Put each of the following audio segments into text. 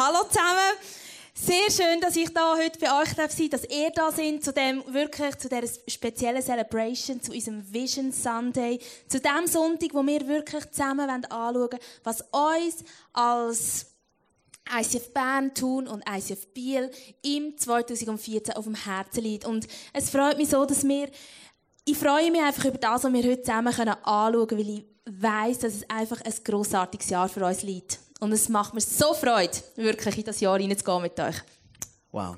Hallo zusammen. Sehr schön, dass ich da heute bei euch darf sein, dass ihr da sind zu dem wirklich zu der speziellen Celebration, zu unserem Vision Sunday, zu dem Sonntag, wo wir wirklich zusammen anschauen wollen, was uns als ICF Bern, Thun und ICF Biel im 2014 auf dem Herzen liegt. Und es freut mich so, dass wir, ich freue mich einfach über das, was wir heute zusammen anschauen können, weil ich weiß, dass es einfach ein grossartiges Jahr für uns liegt. Und es macht mir so Freude, wirklich in das Jahr hineinzugehen mit euch. Wow.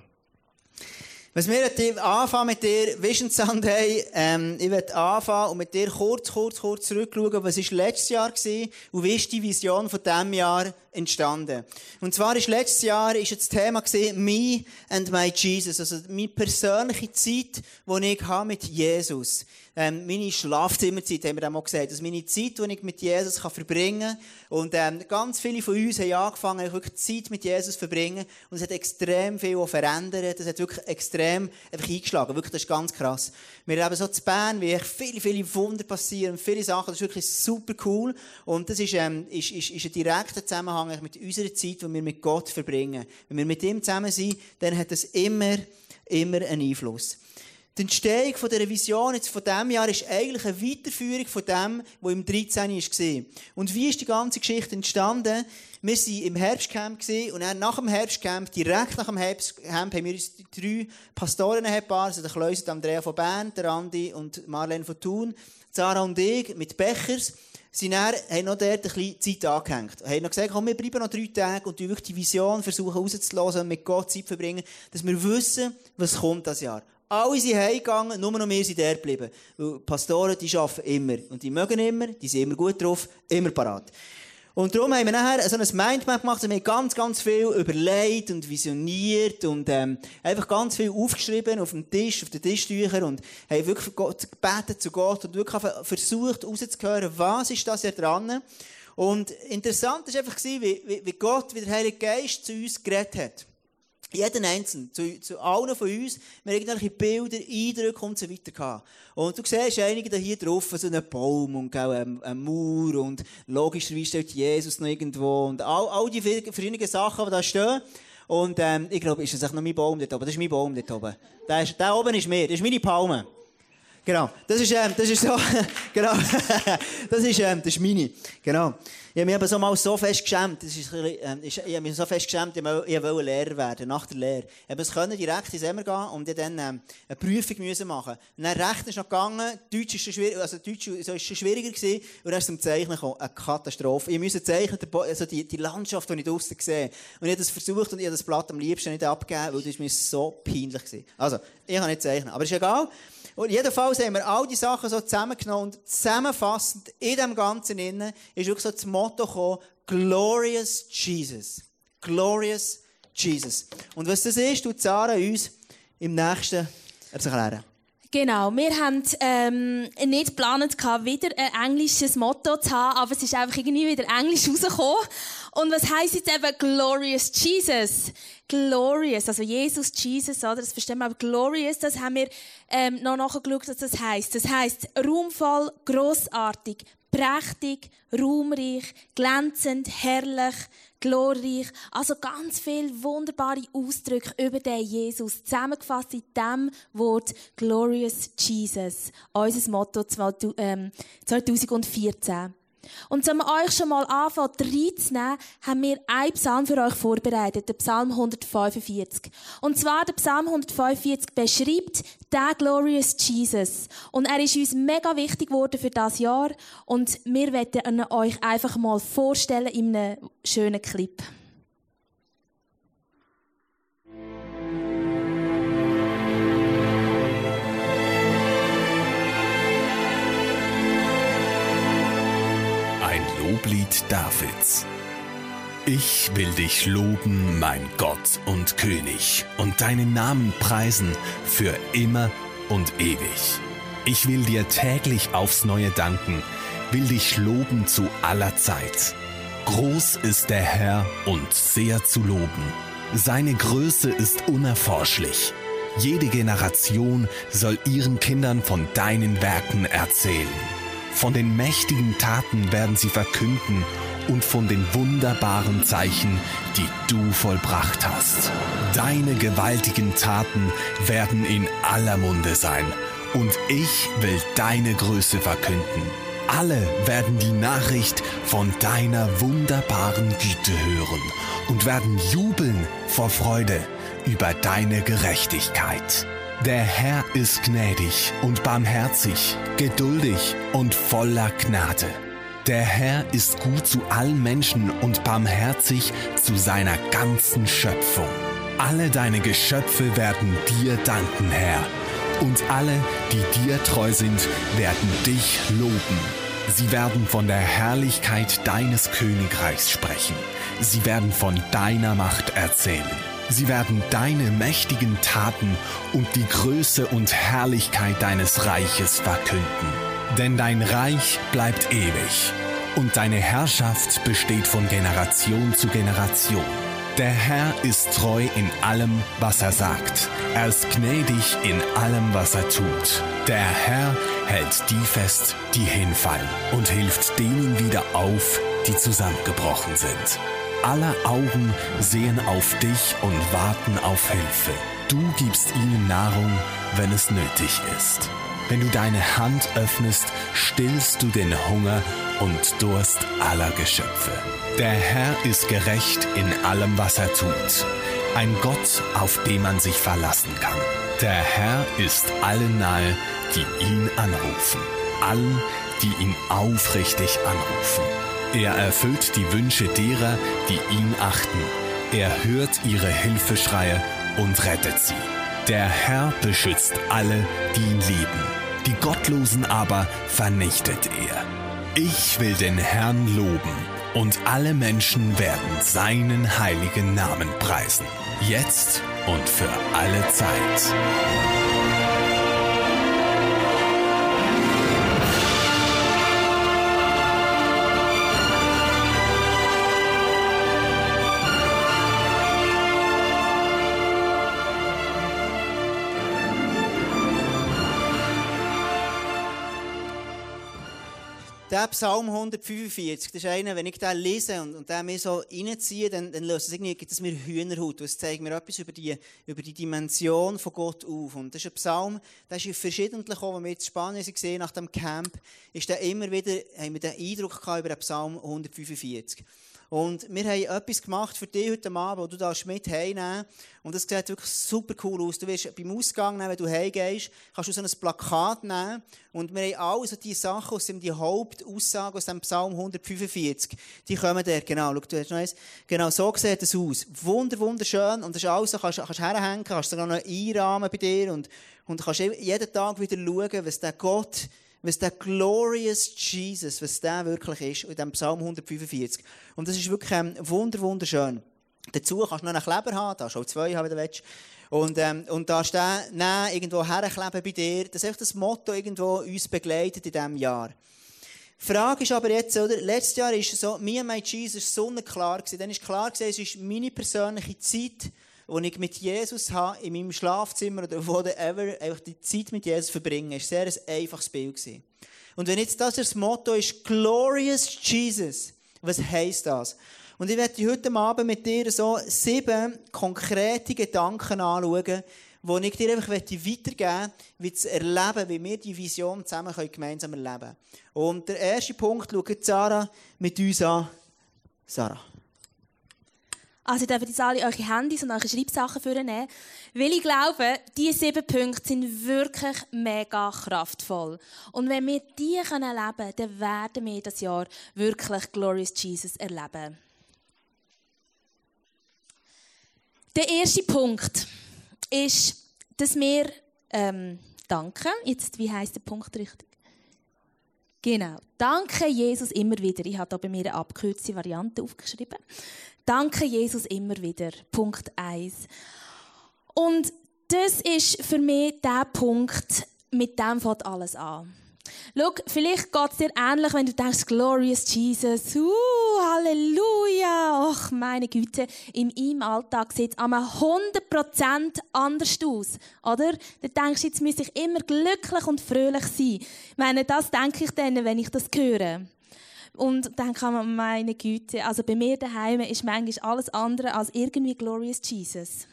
Was wir anfangen mit dir, Vision Sunday, ähm, ich werde anfangen und mit dir kurz, kurz, kurz zurückschauen, was war letztes Jahr gewesen und wie ist die Vision von diesem Jahr entstanden. Und zwar ist letztes Jahr ist das Thema gewesen, Me and my Jesus, also meine persönliche Zeit, die ich habe mit Jesus ähm, meine Schlafzimmerzeit, haben wir dann mal gesagt. Also meine Zeit, die ich mit Jesus kann verbringen kann. Und ähm, ganz viele von uns haben angefangen, wirklich Zeit mit Jesus zu verbringen. Und es hat extrem viel verändert. Es hat wirklich extrem einfach eingeschlagen. Wirklich, das ist ganz krass. Wir erleben so zu Bern, wie viele, viele Wunder passieren, viele Sachen. Das ist wirklich super cool. Und das ist, ähm, ist, ist, ist ein direkter Zusammenhang mit unserer Zeit, die wir mit Gott verbringen. Wenn wir mit ihm zusammen sind, dann hat das immer, immer einen Einfluss. Die Entstehung dieser Vision jetzt von diesem Jahr ist eigentlich eine Weiterführung von dem, was im 13. war. Und wie ist die ganze Geschichte entstanden? Wir waren im Herbstcamp und dann nach dem Herbstcamp, direkt nach dem Herbstcamp, haben wir uns die drei Pastoren also der Kleus und Andrea von Bern, der Andi und Marlene von Thun, Sarah und ich, mit Bechers, sind dann, haben noch dort ein bisschen Zeit angehängt. Haben noch gesagt, komm, wir bleiben noch drei Tage und wirklich die Vision versuchen rauszulassen und mit Gott Zeit verbringen, dass wir wissen, was kommt das Jahr. Alle sind heimgegangen, nur noch wir sind dort geblieben. Weil Pastoren, die arbeiten immer. Und die mögen immer, die sind immer gut drauf, immer parat. Und darum haben wir nachher so ein Mindmap gemacht, wir haben ganz, ganz viel überlegt und visioniert und ähm, einfach ganz viel aufgeschrieben auf dem Tisch, auf den Tischtüchern und haben wirklich gebetet zu Gott und wirklich versucht herauszuhören, was ist das hier dran. Und interessant war einfach, wie, wie Gott, wie der Heilige Geist zu uns geredet hat. Jeden Einzelnen, zu, zu allen von uns, wir haben irgendwelche Bilder, Eindrücke und so weiter gehabt. Und du siehst einige da hier drauf, so einen Baum und ein, ein Mauer und logischerweise steht Jesus noch irgendwo und all, all die verschiedenen Sachen, die da stehen. Und ähm, ich glaube, ist das noch mein Baum dort oben? Das ist mein Baum dort oben. Der, ist, der oben ist mir, das ist meine Palme. Genau. Das ist, ähm, das ist so, genau. das ist, ähm, das ist meine. Genau. Ich habe mich so mal so fest geschämt. Das ist, ähm, ich habe mich so fest geschämt, ich wollte Lehrer werden, nach der Lehre. Ich musste können direkt ins Emmer gehen und dann ähm, eine Prüfung müssen machen. Und dann Recht ist noch gegangen, Deutsch ist schwierig, also Deutsch ist schwieriger gewesen, und dann ist zum Zeichnen gekommen. Eine Katastrophe. Ich musste zeichnen, also die, die Landschaft, die ich draussen sehe. Und ich habe das versucht und ich habe das Blatt am liebsten nicht abgegeben, weil das mir so peinlich gewesen. Also, ich kann nicht zeichnen. Aber ist egal. Und jedenfalls haben wir all die Sachen so zusammengenommen und zusammenfassend in dem Ganzen innen ist wirklich so das Motto gekommen, Glorious Jesus. Glorious Jesus. Und was das ist, tut Sarah uns im nächsten erklären. Genau, wir haben ähm, nicht geplant, wieder ein englisches Motto zu haben, aber es ist einfach irgendwie wieder Englisch rausgekommen. Und was heisst jetzt eben Glorious Jesus? Glorious, also Jesus, Jesus, oder? Das verstehen wir, aber Glorious, das haben wir ähm, noch nachgeschaut, was das heisst. Das heisst ruhmvoll, grossartig, prächtig, ruhmreich, glänzend, herrlich, glorreich. Also ganz viele wunderbare Ausdrücke über den Jesus. Zusammengefasst in dem Wort Glorious Jesus. Unser Motto 2014. Und um euch schon mal anfangen reinzunehmen, haben wir einen Psalm für euch vorbereitet, den Psalm 145. Und zwar der Psalm 145 beschreibt den Glorious Jesus. Und er ist uns mega wichtig geworden für das Jahr. Und wir werden euch einfach mal vorstellen in einem schönen Clip. Loblied Davids. Ich will dich loben, mein Gott und König, und deinen Namen preisen für immer und ewig. Ich will dir täglich aufs Neue danken, will dich loben zu aller Zeit. Groß ist der Herr und sehr zu loben. Seine Größe ist unerforschlich. Jede Generation soll ihren Kindern von deinen Werken erzählen. Von den mächtigen Taten werden sie verkünden und von den wunderbaren Zeichen, die du vollbracht hast. Deine gewaltigen Taten werden in aller Munde sein, und ich will deine Größe verkünden. Alle werden die Nachricht von deiner wunderbaren Güte hören und werden jubeln vor Freude über deine Gerechtigkeit. Der Herr ist gnädig und barmherzig, geduldig und voller Gnade. Der Herr ist gut zu allen Menschen und barmherzig zu seiner ganzen Schöpfung. Alle deine Geschöpfe werden dir danken, Herr. Und alle, die dir treu sind, werden dich loben. Sie werden von der Herrlichkeit deines Königreichs sprechen. Sie werden von deiner Macht erzählen. Sie werden deine mächtigen Taten und die Größe und Herrlichkeit deines Reiches verkünden. Denn dein Reich bleibt ewig und deine Herrschaft besteht von Generation zu Generation. Der Herr ist treu in allem, was er sagt. Er ist gnädig in allem, was er tut. Der Herr hält die fest, die hinfallen und hilft denen wieder auf, die zusammengebrochen sind. Alle Augen sehen auf dich und warten auf Hilfe. Du gibst ihnen Nahrung, wenn es nötig ist. Wenn du deine Hand öffnest, stillst du den Hunger und Durst aller Geschöpfe. Der Herr ist gerecht in allem, was er tut. Ein Gott, auf den man sich verlassen kann. Der Herr ist allen nahe, die ihn anrufen. Allen, die ihn aufrichtig anrufen. Er erfüllt die Wünsche derer, die ihn achten. Er hört ihre Hilfeschreie und rettet sie. Der Herr beschützt alle, die ihn lieben. Die Gottlosen aber vernichtet er. Ich will den Herrn loben, und alle Menschen werden seinen heiligen Namen preisen, jetzt und für alle Zeit. Der Psalm 145, das ist einer, wenn ich den lese und, und den mir so reinziehe, dann, dann löst es irgendwie, gibt es mir Hühnerhaut. Es zeigt mir etwas über die, über die Dimension von Gott auf. Und das ist ein Psalm, der ist verschiedentlich auch, wenn wir jetzt Spanien gesehen nach dem Camp, ist der immer wieder, haben wir den Eindruck gehabt über den Psalm 145. Und wir haben etwas gemacht für dich heute Abend, wo du darfst mit heimnehmen Und das sieht wirklich super cool aus. Du wirst beim Ausgang, wenn du heimgehst, kannst du so ein Plakat nehmen. Und wir haben alle so die Sachen aus dem, die Hauptaussagen aus dem Psalm 145. Die kommen da, genau. Schau, du hast noch eins. Genau, so sieht es aus. Wunder, wunderschön. Und das ist alles kannst, kannst herhängen, kannst sogar noch einrahmen bei dir. Und, und kannst jeden Tag wieder schauen, was der Gott was der glorious Jesus, was der wirklich ist, in diesem Psalm 145. Und das ist wirklich ähm, wunder, wunderschön. Dazu kannst du noch einen Kleber haben, da schon zwei haben, wenn du willst. Und, ähm, und da stehen, nein, irgendwo herkleben bei dir. Das ist einfach das Motto, irgendwo uns begleitet in diesem Jahr. Frage ist aber jetzt, oder? Letztes Jahr ist so, mir mein Jesus sonnenklar gewesen. Dann ist klar gewesen, es ist meine persönliche Zeit, die ich mit Jesus habe, in meinem Schlafzimmer oder whatever, einfach die Zeit mit Jesus verbringen. War sehr ein einfaches Bild. Gewesen. Und wenn jetzt das das Motto ist, Glorious Jesus, was heisst das? Und ich werde heute Abend mit dir so sieben konkrete Gedanken anschauen, wo ich dir einfach weitergeben möchte, wie zu erleben, wie wir die Vision zusammen gemeinsam erleben können. Und der erste Punkt schaut Sarah mit uns an. Sarah. Also, ihr dürft jetzt alle eure Handys und eure Schreibsachen vornehmen. Weil ich glaube, diese sieben Punkte sind wirklich mega kraftvoll. Und wenn wir die erleben können, dann werden wir das Jahr wirklich Glorious Jesus erleben. Der erste Punkt ist, dass wir ähm, danken. Jetzt, wie heißt der Punkt richtig? Genau. Danke Jesus immer wieder. Ich habe hier bei mir eine abgekürzte Variante aufgeschrieben. Danke Jesus immer wieder. Punkt 1. Und das ist für mich der Punkt, mit dem fängt alles an. Schau, vielleicht geht es dir ähnlich, wenn du denkst, Glorious Jesus, uh, Halleluja, ach meine Güte, in meinem Alltag sieht es einmal 100% anders aus, oder? Du denkst, jetzt muss ich immer glücklich und fröhlich sein. Ich meine, das denke ich dann, wenn ich das höre. Und dann kann man, meine Güte, also bei mir daheim ist manchmal alles andere als irgendwie Glorious Jesus.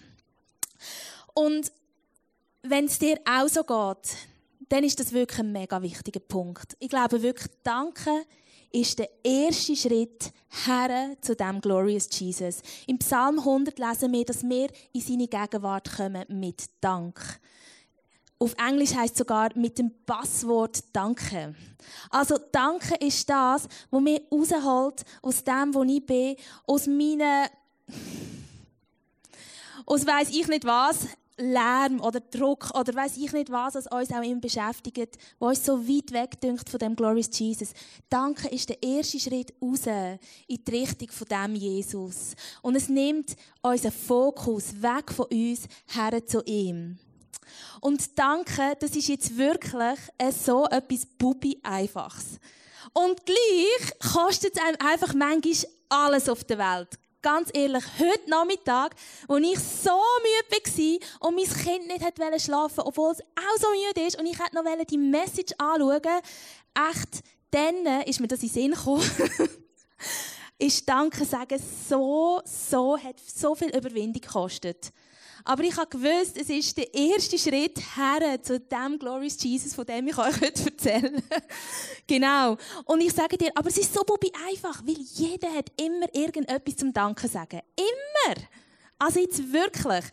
Und wenn es dir auch so geht, dann ist das wirklich ein mega wichtiger Punkt. Ich glaube wirklich, Danke ist der erste Schritt her zu dem Glorious Jesus. Im Psalm 100 lesen wir, dass wir in seine Gegenwart kommen mit Dank. Auf Englisch heißt es sogar mit dem Passwort Danke. Also Danke ist das, was mir rausholt aus dem, wo ich bin, aus meinen, aus weiß ich nicht was, Lärm oder Druck oder weiß ich nicht was, was uns auch immer beschäftigt, was uns so weit weg dünkt von dem Glorious Jesus. Danke ist der erste Schritt raus in die Richtung von dem Jesus. Und es nimmt unseren Fokus weg von uns her zu ihm. Und Danke, das ist jetzt wirklich so etwas Bubi Einfaches. Und gleich kostet es einem einfach manchmal alles auf der Welt ganz ehrlich, heute Nachmittag, als ich so müde war und mein Kind nicht schlafen wollte, obwohl es auch so müde ist und ich noch die Message anschauen echt, dann ist mir das in den Sinn gekommen. ist Danke sagen so, so, hat so viel Überwindung gekostet. Aber ich habe gewusst, es ist der erste Schritt her zu dem Glorious Jesus, von dem ich euch heute erzähle. genau. Und ich sage dir, aber es ist so bubi einfach, weil jeder hat immer irgendetwas zum Danken sagen. Immer. Also jetzt wirklich.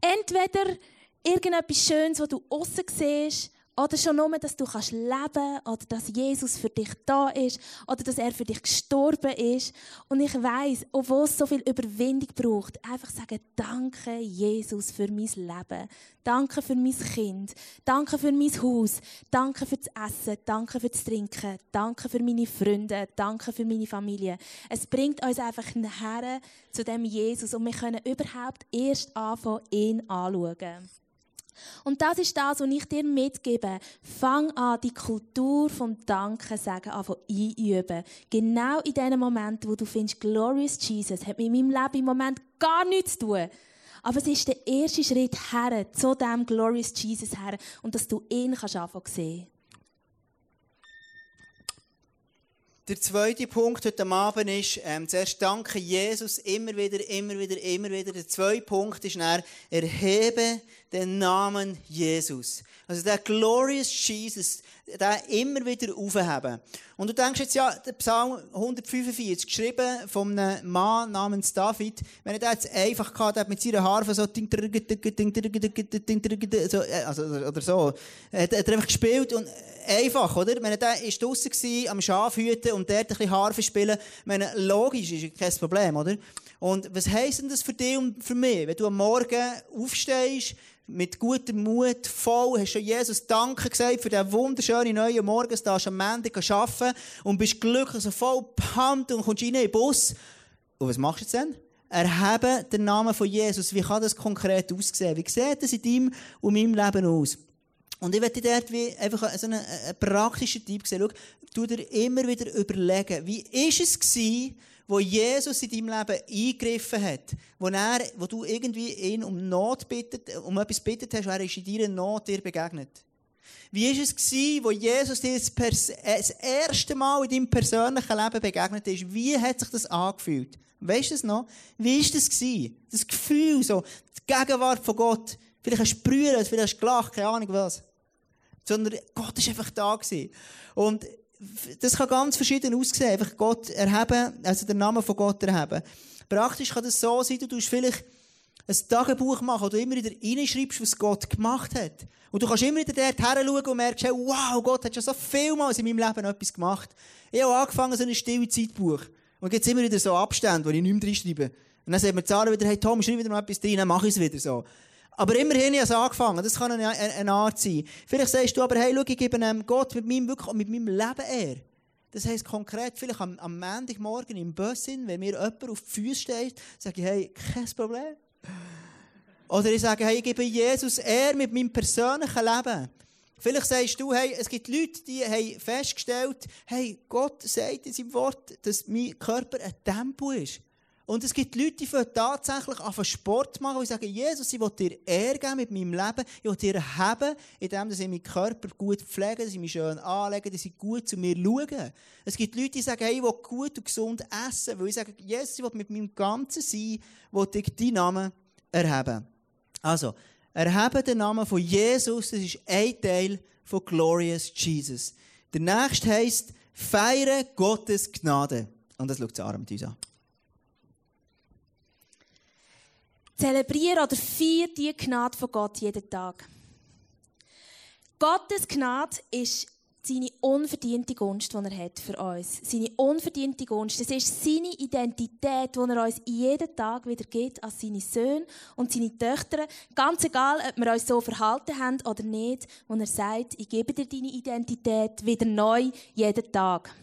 Entweder irgendetwas Schönes, was du außen siehst, oder schon nur, dass du kannst leben oder dass Jesus für dich da ist oder dass er für dich gestorben ist. Und ich weiß, obwohl es so viel Überwindung braucht, einfach sagen, danke Jesus für mein Leben. Danke für mein Kind. Danke für mein Haus. Danke für das Essen. Danke für das Trinken. Danke für meine Freunde. Danke für meine Familie. Es bringt uns einfach nachher zu dem Jesus und wir können überhaupt erst anfangen, ihn anzuschauen. Und das ist das, was ich dir mitgebe. Fang an, die Kultur vom Danken sagen an einüben. Genau in dem Moment, wo du findest, Glorious Jesus hat mit meinem Leben im Moment gar nichts zu tun. Aber es ist der erste Schritt her, zu dem Glorious Jesus her, und dass du ihn kannst anfangen sehen. Der zweite Punkt heute Abend ist, ähm, zuerst danke Jesus immer wieder, immer wieder, immer wieder. Der zweite Punkt ist dann, erhebe den Namen Jesus. Also der glorious Jesus, den immer wieder aufheben. Und du denkst jetzt, ja, der Psalm 145, geschrieben von einem Mann namens David, wenn er das jetzt einfach gehabt hat, mit seiner Harfe so, also, oder so, hat er einfach gespielt und einfach, oder? Wenn er da ist draussen war, am Schafhüten und dort ein bisschen Harfe spielen, meine, logisch ist kein Problem, oder? Und was heisst denn das für dich und für mich? Wenn du am Morgen aufstehst, mit gutem Mut, voll, hast du Jesus Danke gesagt für diesen wunderschönen neuen Morgen, dass du am Ende arbeiten und bist glücklich, so voll pumped und kommst rein in den Bus. Und was machst du jetzt dann? Erheben den Namen von Jesus. Wie kann das konkret aussehen? Wie sieht das in deinem und meinem Leben aus? Und ich werde dort wie einfach so einen, einen praktischen Tipp sehen. Schau, tu dir immer wieder überlegen, wie ist es gewesen, wo Jesus in deinem Leben eingegriffen hat, wo, er, wo du irgendwie ihn um Not bittet, um etwas bittet hast, und er ist in deiner Not dir begegnet. Wie war es, gewesen, wo Jesus dir das erste Mal in deinem persönlichen Leben begegnet ist? Wie hat sich das angefühlt? Weißt du es noch? Wie war das? Gewesen? Das Gefühl, so, die Gegenwart von Gott. Vielleicht hast du brüllt, vielleicht hast du gelacht, keine Ahnung was. Sondern Gott war einfach da. Gewesen. Und das kann ganz verschieden aussehen. Einfach Gott erheben, also den Namen von Gott erheben. Praktisch kann das so sein, du tust vielleicht ein Tagebuch machen, wo du immer wieder reinschreibst, was Gott gemacht hat. Und du kannst immer wieder dort her und merkst, hey, wow, Gott hat schon so vielmals in meinem Leben etwas gemacht. Ich habe angefangen, so ein stilles Zeitbuch. Und jetzt immer wieder so Abstände, wo ich nicht mehr reinschreibe. Und dann sagt mir Zahlen wieder, hey Tom, schreib wieder mal etwas drin, dann mache ich es wieder so. Aber immerhin habe ich angefangen. Das kann eine, eine, Art sein. Vielleicht sagst du aber, hey, schau, ich gebe einem Gott mit meinem, wirklich, mit meinem Leben eher. Das heisst konkret, vielleicht am, am Montagmorgen im Bus wenn mir jemand auf die Füße steht, sage ich, hey, kein Problem. Oder ich sage, hey, ich gebe Jesus eher mit meinem persönlichen Leben. Vielleicht sagst du, hey, es gibt Leute, die haben festgestellt, hey, Gott sagt in seinem Wort, dass mein Körper ein Tempel ist. Und es gibt Leute, die tatsächlich auf Sport machen, die sagen, Jesus, ich will dir Ehre geben mit meinem Leben, ich will dir erheben, indem ich meinen Körper gut pflege, dass ich mich schön anlege, dass ich gut zu mir schaue. Es gibt Leute, die sagen, hey, ich will gut und gesund essen, weil ich sage, Jesus, ich will mit meinem ganzen Sein, will ich deinen Namen erheben. Also, erheben den Namen von Jesus, das ist ein Teil von Glorious Jesus. Der nächste heisst, feiere Gottes Gnade. Und das schaut Sarah mit uns an. Zelebriere oder feiere die Gnade von Gott jeden Tag. Gottes Gnade ist seine unverdiente Gunst, die er hat für uns. Seine unverdiente Gunst. Das ist seine Identität, die er uns jeden Tag wieder gibt als seine Söhne und seine Töchter. Ganz egal, ob wir uns so verhalten haben oder nicht, wo er sagt, ich gebe dir deine Identität wieder neu, jeden Tag.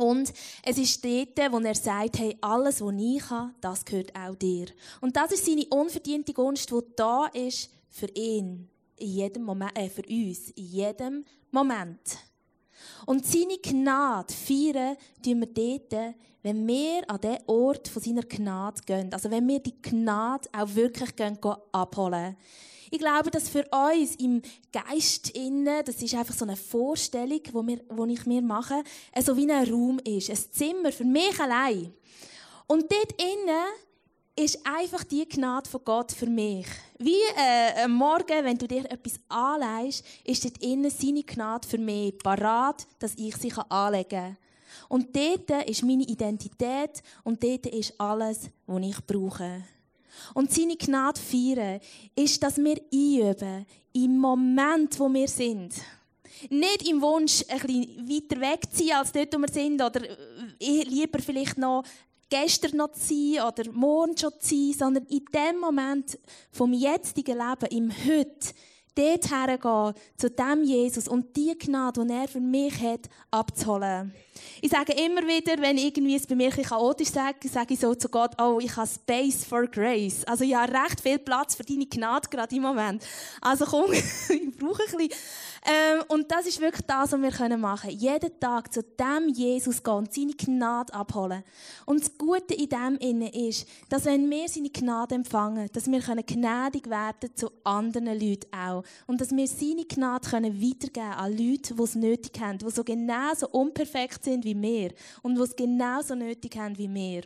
Und es ist dort, wo er sagt, hey, alles, was ich habe, das gehört auch dir. Und das ist seine unverdiente Gunst, die da ist für ihn, in jedem Moment, äh, für uns, in jedem Moment. Und seine Gnade feiern tun wir dort, wenn wir an den Ort von seiner Gnade gehen. Also wenn wir die Gnade auch wirklich gehen, abholen. Ich glaube, dass für uns im Geist innen, das ist einfach so eine Vorstellung, wo, wir, wo ich mir mache, so wie ein Raum ist, ein Zimmer für mich allein. Und dort innen ist einfach die Gnade von Gott für mich. Wie äh, am Morgen, wenn du dir etwas anlegst, ist dort innen seine Gnade für mich parat, dass ich sie anlegen kann. Und dort ist meine Identität und dort ist alles, was ich brauche. Und seine Gnade feiern ist, dass wir einüben, im Moment, wo wir sind. Nicht im Wunsch, ein bisschen weiter weg zu sein, als dort, wo wir sind, oder äh, lieber vielleicht noch gestern noch zu sein oder morgen schon zu sein, sondern in dem Moment vom jetzigen Leben, im Heute, dort hergehen, zu dem Jesus und die Gnade, die er für mich hat, abzuholen. Ich sage immer wieder, wenn irgendwie es bei mir ein chaotisch sage, sage ich so zu Gott, oh, ich habe Space for Grace. Also ich habe recht viel Platz für deine Gnade gerade im Moment. Also komm, ich brauche ein bisschen ähm, und das ist wirklich das, was wir machen können. Jeden Tag zu dem Jesus gehen und seine Gnade abholen. Und das Gute in dem ist, dass wenn wir seine Gnade empfangen, dass wir gnädig werden zu anderen Leuten auch. Und dass wir seine Gnade können weitergeben an Leute, die es nötig haben, die so genauso unperfekt sind wie wir und die es genauso nötig haben wie wir.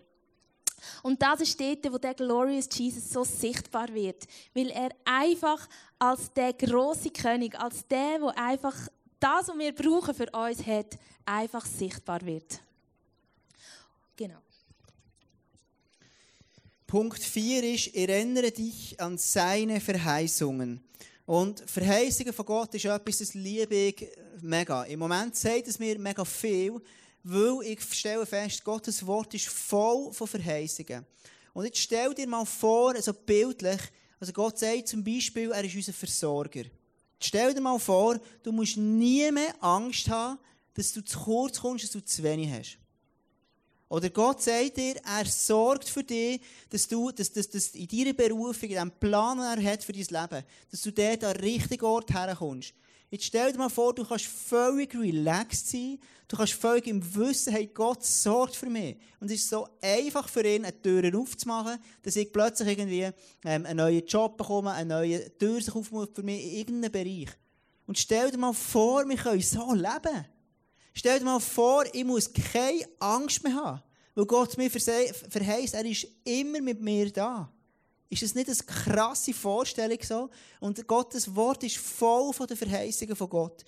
Und das ist dort, wo der Glorious Jesus so sichtbar wird. Weil er einfach als der große König, als der, wo einfach das, was wir brauchen für uns hat, einfach sichtbar wird. Genau. Punkt 4 ist, erinnere dich an seine Verheißungen. Und Verheißungen von Gott ist etwas, das liebe ich mega. Im Moment sagt es mir mega viel, weil ich stelle fest, Gottes Wort ist voll von Verheißungen. Und jetzt stell dir mal vor, also bildlich, also Gott sagt zum Beispiel, er ist unser Versorger. Stell dir mal vor, du musst nie mehr Angst haben, dass du zu kurz kommst, dass du zu wenig hast. Oder Gott sagt dir, er sorgt für dich, dass du dass, dass, dass in deiner Berufung, in dem Plan, den er hat für dein Leben, dass du dort an den richtigen Ort herkommst. Jetzt stell dir mal vor, du kannst völlig relaxed sein. Du kannst völlig im Wissen, hey, Gott sorgt für mich. Und es ist so einfach für ihn, eine Tür aufzumachen, dass ich plötzlich irgendwie ähm, einen neuen Job bekomme, eine neue Tür sich aufmacht für mich in irgendeinem Bereich. Und stell dir mal vor, wir können so leben. Stell dir mal vor, ich muss keine Angst mehr haben. Weil Gott mir verheißt, er ist immer mit mir da. Ist das nicht eine krasse Vorstellung so? Und Gottes Wort ist voll von den Verheißungen von Gott.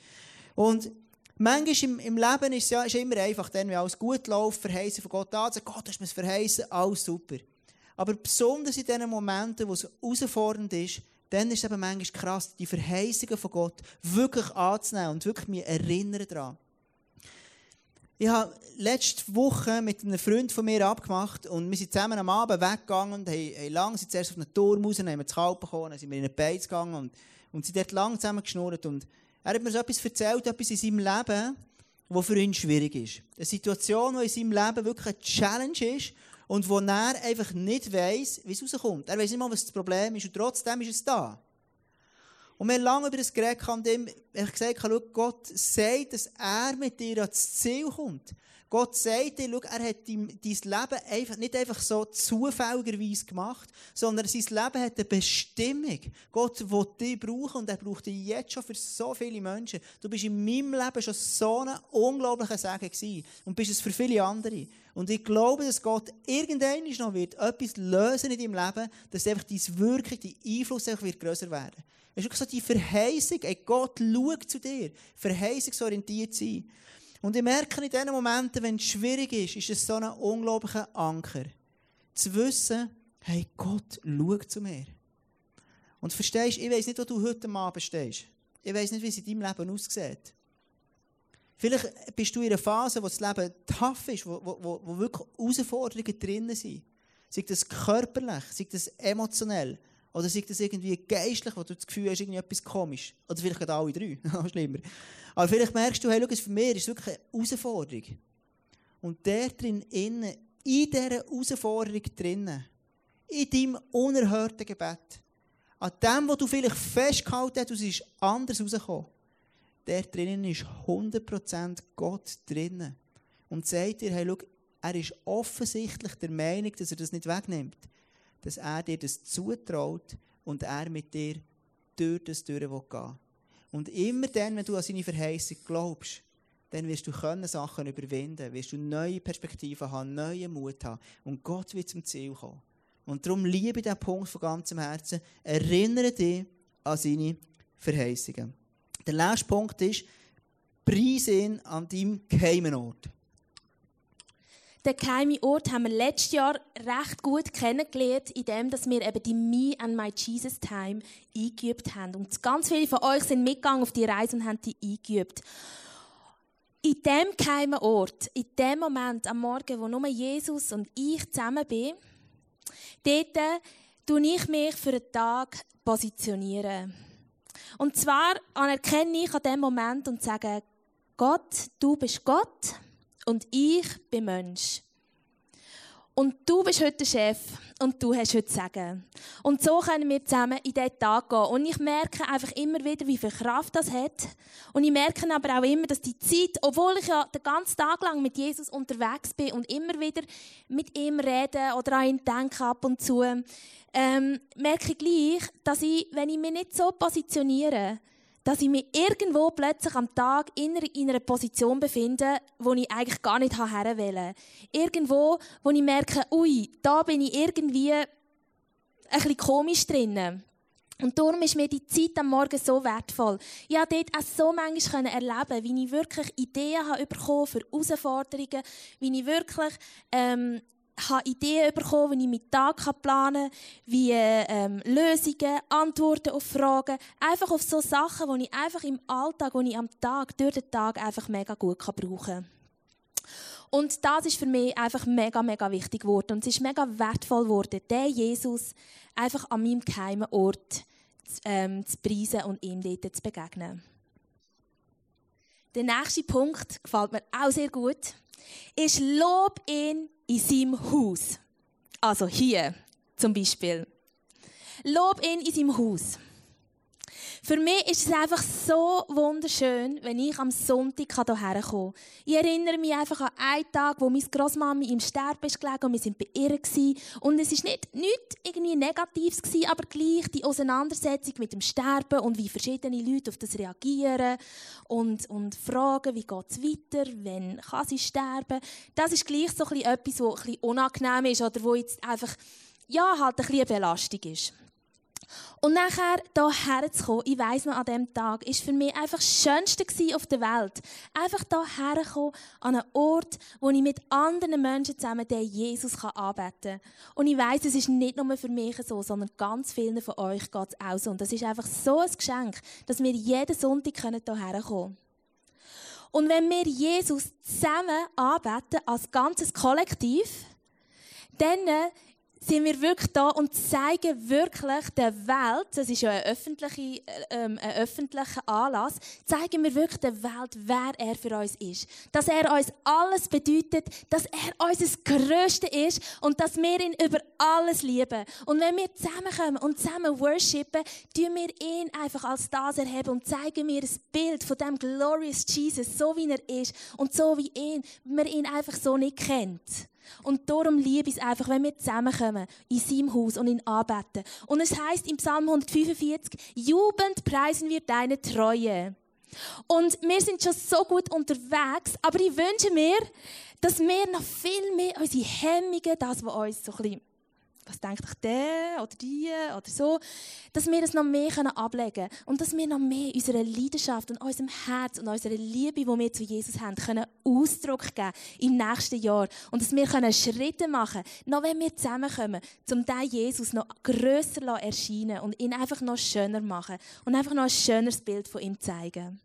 Und manchmal im, im Leben ist es ja ist immer einfach, dann, wenn alles gut läuft, verheißen von Gott an, sagt, Gott, hast mir verheißen, alles super. Aber besonders in diesen Momenten, wo es herausfordernd ist, dann ist es eben manchmal krass, die Verheißungen von Gott wirklich anzunehmen und wirklich mich erinnern daran. Ich habe letzte Woche mit einem Freund von mir abgemacht und wir sind zusammen am Abend weggegangen und haben, lang sind zuerst auf einen Turm raus, dann haben wir zu Kalb bekommen, dann sind wir in eine Beiz gegangen und, und sind dort lang zusammen geschnurrt und er hat mir so etwas erzählt, etwas in seinem Leben, was für ihn schwierig ist. Eine Situation, die in seinem Leben wirklich eine Challenge ist und wo er einfach nicht weiss, wie es rauskommt. Er weiss nicht mal, was das Problem ist und trotzdem ist es da. Und wir haben lange über das geredet und ihm gesagt, schau, Gott sagt, dass er mit dir ans Ziel kommt. Gott sagt dir, er hat dein Leben einfach, nicht einfach so zufälligerweise gemacht, sondern sein Leben hat eine Bestimmung. Gott will dich brauchen und er braucht dich jetzt schon für so viele Menschen. Du bist in meinem Leben schon so ein unglaublicher Segen gewesen und bist es für viele andere. Und ich glaube, dass Gott irgendwann noch wird etwas lösen in deinem Leben, dass einfach deine Wirkung, dein Einfluss einfach wird grösser werden. Es ist so die Verheißung, ey, Gott schaut zu dir, verheißungsorientiert sein. Und ich merke in diesen Momenten, wenn es schwierig ist, ist es so ein unglaublicher Anker. Zu wissen, hey, Gott schaut zu mir. Und verstehst, ich weiß nicht, wo du heute Abend stehst. Ich weiß nicht, wie es in deinem Leben aussieht. Vielleicht bist du in einer Phase, wo das Leben tough ist, wo, wo, wo wirklich Herausforderungen drin sind. Sei das körperlich, sei das emotionell. Oder sei das irgendwie geistlich, wo du das Gefühl hast, irgendwie etwas komisch. Oder vielleicht gerade alle drei. Schlimmer. Aber vielleicht merkst du, hey, schau, für mich ist es wirklich eine Herausforderung. Und der drin in dieser Herausforderung drinnen, in deinem unerhörten Gebet, an dem, wo du vielleicht festgehalten hast, du ist anders rausgekommen, der drinnen ist 100% Gott drinnen. Und sagt dir, hey, schau, er ist offensichtlich der Meinung, dass er das nicht wegnimmt dass er dir das zutraut und er mit dir durch das durch gehen Und immer dann, wenn du an seine Verheißung glaubst, dann wirst du können Sachen überwinden, wirst du neue Perspektiven haben, neuen Mut haben und Gott wird zum Ziel kommen. Und darum liebe diesen Punkt von ganzem Herzen. Erinnere dich an seine Verheißungen. Der letzte Punkt ist, preise ihn an deinem geheimen Ort. Den geheimen Ort haben wir letztes Jahr recht gut kennengelernt, indem wir eben die Me and My Jesus Time eingeübt haben. Und ganz viele von euch sind mitgegangen auf die Reise und haben die eingeübt. In dem geheimen Ort, in dem Moment am Morgen, wo nur Jesus und ich zusammen bin, dort tue ich mich für einen Tag positionieren. Und zwar anerkenne ich an dem Moment und sage, Gott, du bist Gott und ich bin Mensch. Und du bist heute der Chef und du hast heute Sagen. Und so können wir zusammen in diesen Tag gehen. Und ich merke einfach immer wieder, wie viel Kraft das hat. Und ich merke aber auch immer, dass die Zeit, obwohl ich ja den ganzen Tag lang mit Jesus unterwegs bin und immer wieder mit ihm rede oder an ihn denke ab und zu, ähm, merke ich gleich, dass ich, wenn ich mich nicht so positioniere, dass ich mich irgendwo plötzlich am Tag in einer Position befinde, wo ich eigentlich gar nicht her will. Irgendwo, wo ich merke, ui, da bin ich irgendwie ein bisschen komisch drin. Und darum ist mir die Zeit am Morgen so wertvoll. Ich konnte dort auch so manchmal erleben, wie ich wirklich Ideen habe bekommen für Herausforderungen, wie ich wirklich ähm, habe Ideen bekommen, wie ich meinen Tag planen kann, wie ähm, Lösungen, Antworten auf Fragen, einfach auf so Sachen, die ich einfach im Alltag, die ich am Tag, durch den Tag einfach mega gut kann brauchen kann. Und das ist für mich einfach mega, mega wichtig geworden. Und es ist mega wertvoll geworden, den Jesus einfach an meinem geheimen Ort ähm, zu preisen und ihm dort zu begegnen. Der nächste Punkt gefällt mir auch sehr gut ist Lob ihn in seinem Haus. Also hier zum Beispiel. Lob ihn in seinem Haus. Für mich ist es einfach so wunderschön, wenn ich am Sonntag hierher komme. Ich erinnere mich einfach an einen Tag, wo meine Großmami im Sterben ist und wir sind bei ihr gewesen. Und es ist nicht nichts irgendwie Negatives gewesen, aber gleich die Auseinandersetzung mit dem Sterben und wie verschiedene Leute auf das reagieren und, und fragen, wie geht es weiter, wenn kann sie sterben. Das ist gleich so etwas, was unangenehm ist oder wo jetzt einfach, ja, halt ein bisschen eine Belastung ist. Und nachher hierher zu kommen, ich weiss noch, an diesem Tag, ist für mich einfach das Schönste auf der Welt. Einfach hierher kommen, an einen Ort, wo ich mit anderen Menschen zusammen den Jesus anbeten kann. Und ich weiss, es ist nicht nur für mich so, sondern ganz vielen von euch geht es auch so. Und das ist einfach so ein Geschenk, dass wir jeden Sonntag hierher kommen können. Und wenn wir Jesus zusammen anbeten, als ganzes Kollektiv, dann sind wir wirklich da und zeigen wirklich der Welt, das ist ja ein öffentlicher, ähm, ein öffentlicher Anlass, zeigen wir wirklich der Welt, wer er für uns ist. Dass er uns alles bedeutet, dass er unser Größte ist und dass wir ihn über alles lieben. Und wenn wir zusammenkommen und zusammen worshipen, tun wir ihn einfach als das erheben und zeigen mir ein Bild von dem glorious Jesus, so wie er ist und so wie ihn, man ihn einfach so nicht kennt. Und darum liebe ich es einfach, wenn wir zusammenkommen in seinem Haus und ihn anbeten. Und es heißt im Psalm 145, jubelnd preisen wir deine Treue. Und wir sind schon so gut unterwegs, aber ich wünsche mir, dass wir noch viel mehr unsere Hemmungen, das, was uns so ein bisschen was denkt euch der oder die oder so, dass wir das noch mehr ablegen können. Und dass wir noch mehr unserer Leidenschaft und unserem Herz und unserer Liebe, die wir zu Jesus haben, können Ausdruck geben im nächsten Jahr. Und dass wir können Schritte machen, noch wenn wir zusammenkommen, um diesen Jesus noch grösser erscheinen und ihn einfach noch schöner machen und einfach noch ein schöneres Bild von ihm zeigen.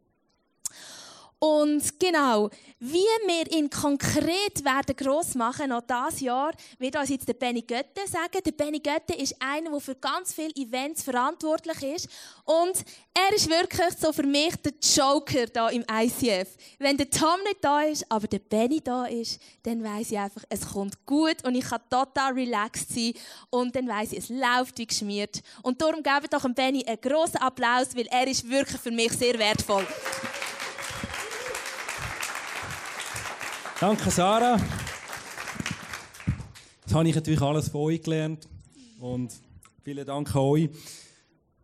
Und genau, wie wir ihn konkret werden gross machen, noch dieses Jahr, wird uns jetzt der Benny Götte sagen. Der Benny Götte ist einer, der für ganz viele Events verantwortlich ist. Und er ist wirklich so für mich der Joker da im ICF. Wenn der Tom nicht da ist, aber der Benny da ist, dann weiß ich einfach, es kommt gut und ich kann total relaxed sein. Und dann weiß ich, es läuft wie geschmiert. Und darum gebe doch dem Benny einen grossen Applaus, weil er ist wirklich für mich sehr wertvoll. Danke, Sarah. Jetzt habe ich natürlich alles von euch gelernt. Und vielen Dank an euch.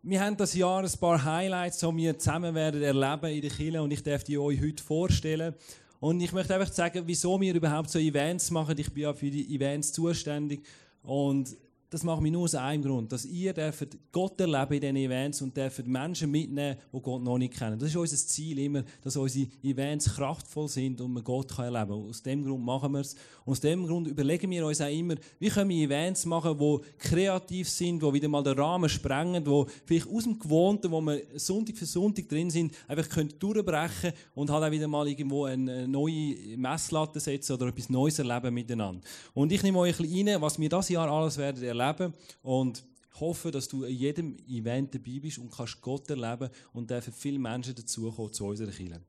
Wir haben das Jahr ein paar Highlights, die wir zusammen werden erleben in der Kirche und ich darf die euch heute vorstellen. Und ich möchte einfach sagen, wieso wir überhaupt so Events machen. Ich bin ja für die Events zuständig und das machen wir nur aus einem Grund, dass ihr dürft Gott erleben in diesen Events und dürft Menschen mitnehmen, die Gott noch nicht kennen. Das ist unser Ziel immer, dass unsere Events kraftvoll sind und man Gott kann erleben kann. Aus dem Grund machen wir es. Und aus dem Grund überlegen wir uns auch immer, wie können wir Events machen, die kreativ sind, die wieder mal den Rahmen sprengen, die vielleicht aus dem Gewohnten, wo wir Sonntag für Sonntag drin sind, einfach können durchbrechen und halt auch wieder mal irgendwo eine neue Messlatte setzen oder etwas Neues erleben miteinander. Und ich nehme euch ein bisschen rein, was wir das Jahr alles werden erleben erleben und hoffe, dass du in jedem Event dabei bist und kannst Gott erleben und dürfen viele Menschen dazukommen zu unserer Kirche.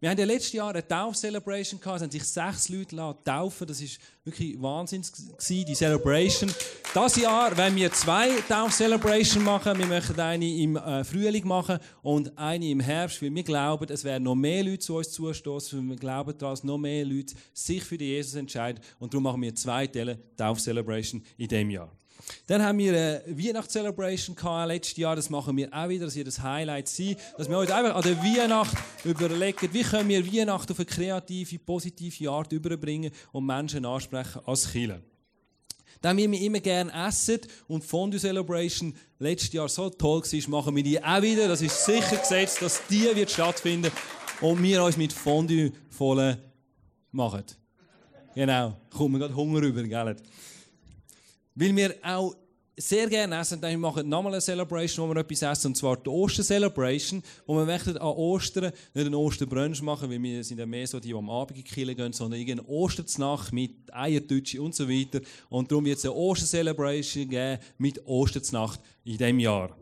Wir haben ja letztes Jahr eine Tauf-Celebration gehabt. Es haben sich sechs Leute taufen Das war wirklich Wahnsinn, die Celebration. Das Jahr werden wir zwei Tauf-Celebration machen. Wir möchten eine im äh, Frühling machen und eine im Herbst, weil wir glauben, es werden noch mehr Leute zu uns zustoßen. Wir glauben dass noch mehr Leute sich für Jesus entscheiden. Und darum machen wir zwei Tauf-Celebration in diesem Jahr. Dann haben wir eine Weihnachtscelebration letztes Jahr. Das machen wir auch wieder. Das wird das Highlight sein. Dass wir heute einfach an der Weihnacht überlegen, wie können wir Weihnachten auf eine kreative, positive Art überbringen und Menschen ansprechen als Chile. Dann, wie wir immer gerne essen und Fondue Celebration letztes Jahr so toll war, machen wir die auch wieder. Das ist sicher gesetzt, dass die wird stattfinden und wir uns mit Fondue voll machen. Genau. Kommt mir gerade Hunger rüber, gell? Weil wir auch sehr gerne essen, dann machen wir nochmal eine Celebration, wo wir etwas essen, und zwar die Oster-Celebration, wo wir möchten an Ostern nicht einen Osterbrunch machen, weil wir sind ja mehr so die, die am Abend in die gehen, sondern irgendeine Osterznacht mit Eiertütsche und so weiter. Und darum wird es eine Oster-Celebration geben mit Osterznacht in diesem Jahr.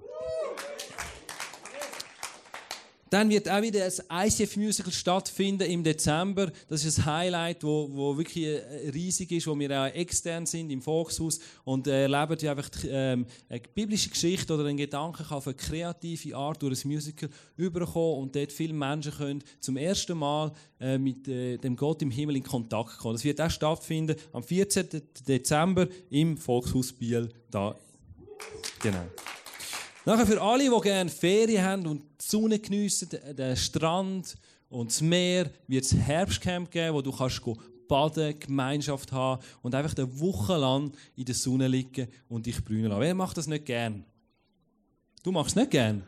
Dann wird auch wieder ein ICF Musical stattfinden im Dezember. Das ist ein Highlight, wo, wo wirklich äh, riesig ist, wo wir auch extern sind im Volkshaus und äh, erleben ja einfach die, ähm, eine biblische Geschichte oder einen Gedanken auf eine kreative Art durch ein Musical überkommen und dort viele Menschen können zum ersten Mal äh, mit äh, dem Gott im Himmel in Kontakt kommen. Das wird auch stattfinden am 14. Dezember im Volkshaus Biel da. Genau. Nachher für alle, die gerne Ferien haben und die Sonne geniessen, den Strand und das Meer, wird es Herbstcamp geben, wo du kannst baden, Gemeinschaft haben und einfach eine Woche lang in der Sonne liegen und dich brünen lassen. Wer macht das nicht gern? Du machst es nicht gern?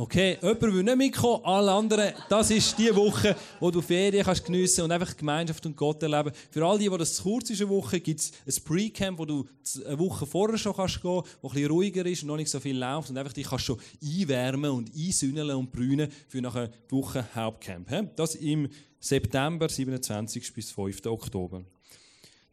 Okay, jemand will nicht mitkommen, alle anderen, das ist die Woche, wo du Ferien kannst geniessen und einfach Gemeinschaft und Gott erleben. Für all die, die das zu kurz ist, eine Woche, gibt es ein Pre-Camp, wo du eine Woche vorher schon kannst gehen, wo ein bisschen ruhiger ist und noch nicht so viel läuft und einfach dich kannst schon einwärmen und einsünneln und brünen für nach einer Woche Hauptcamp. Das im September, 27. bis 5. Oktober.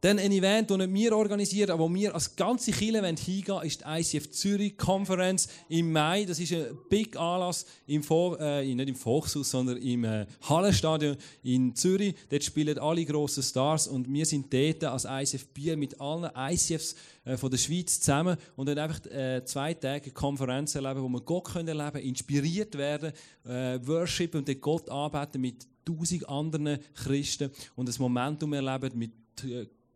Dann ein Event, das nicht wir organisieren, aber wo wir als ganze Kirche hingehen ist die ICF Zürich Conference im Mai. Das ist ein big Anlass im Vo äh, nicht im Volkshaus, sondern im äh, Hallenstadion in Zürich. Dort spielen alle grossen Stars und wir sind dort als ICF Bier mit allen ICFs äh, von der Schweiz zusammen und dann einfach äh, zwei Tage Konferenz erleben, wo wir Gott können erleben, inspiriert werden, äh, Worship und den Gott arbeiten mit tausend anderen Christen und das Momentum erleben mit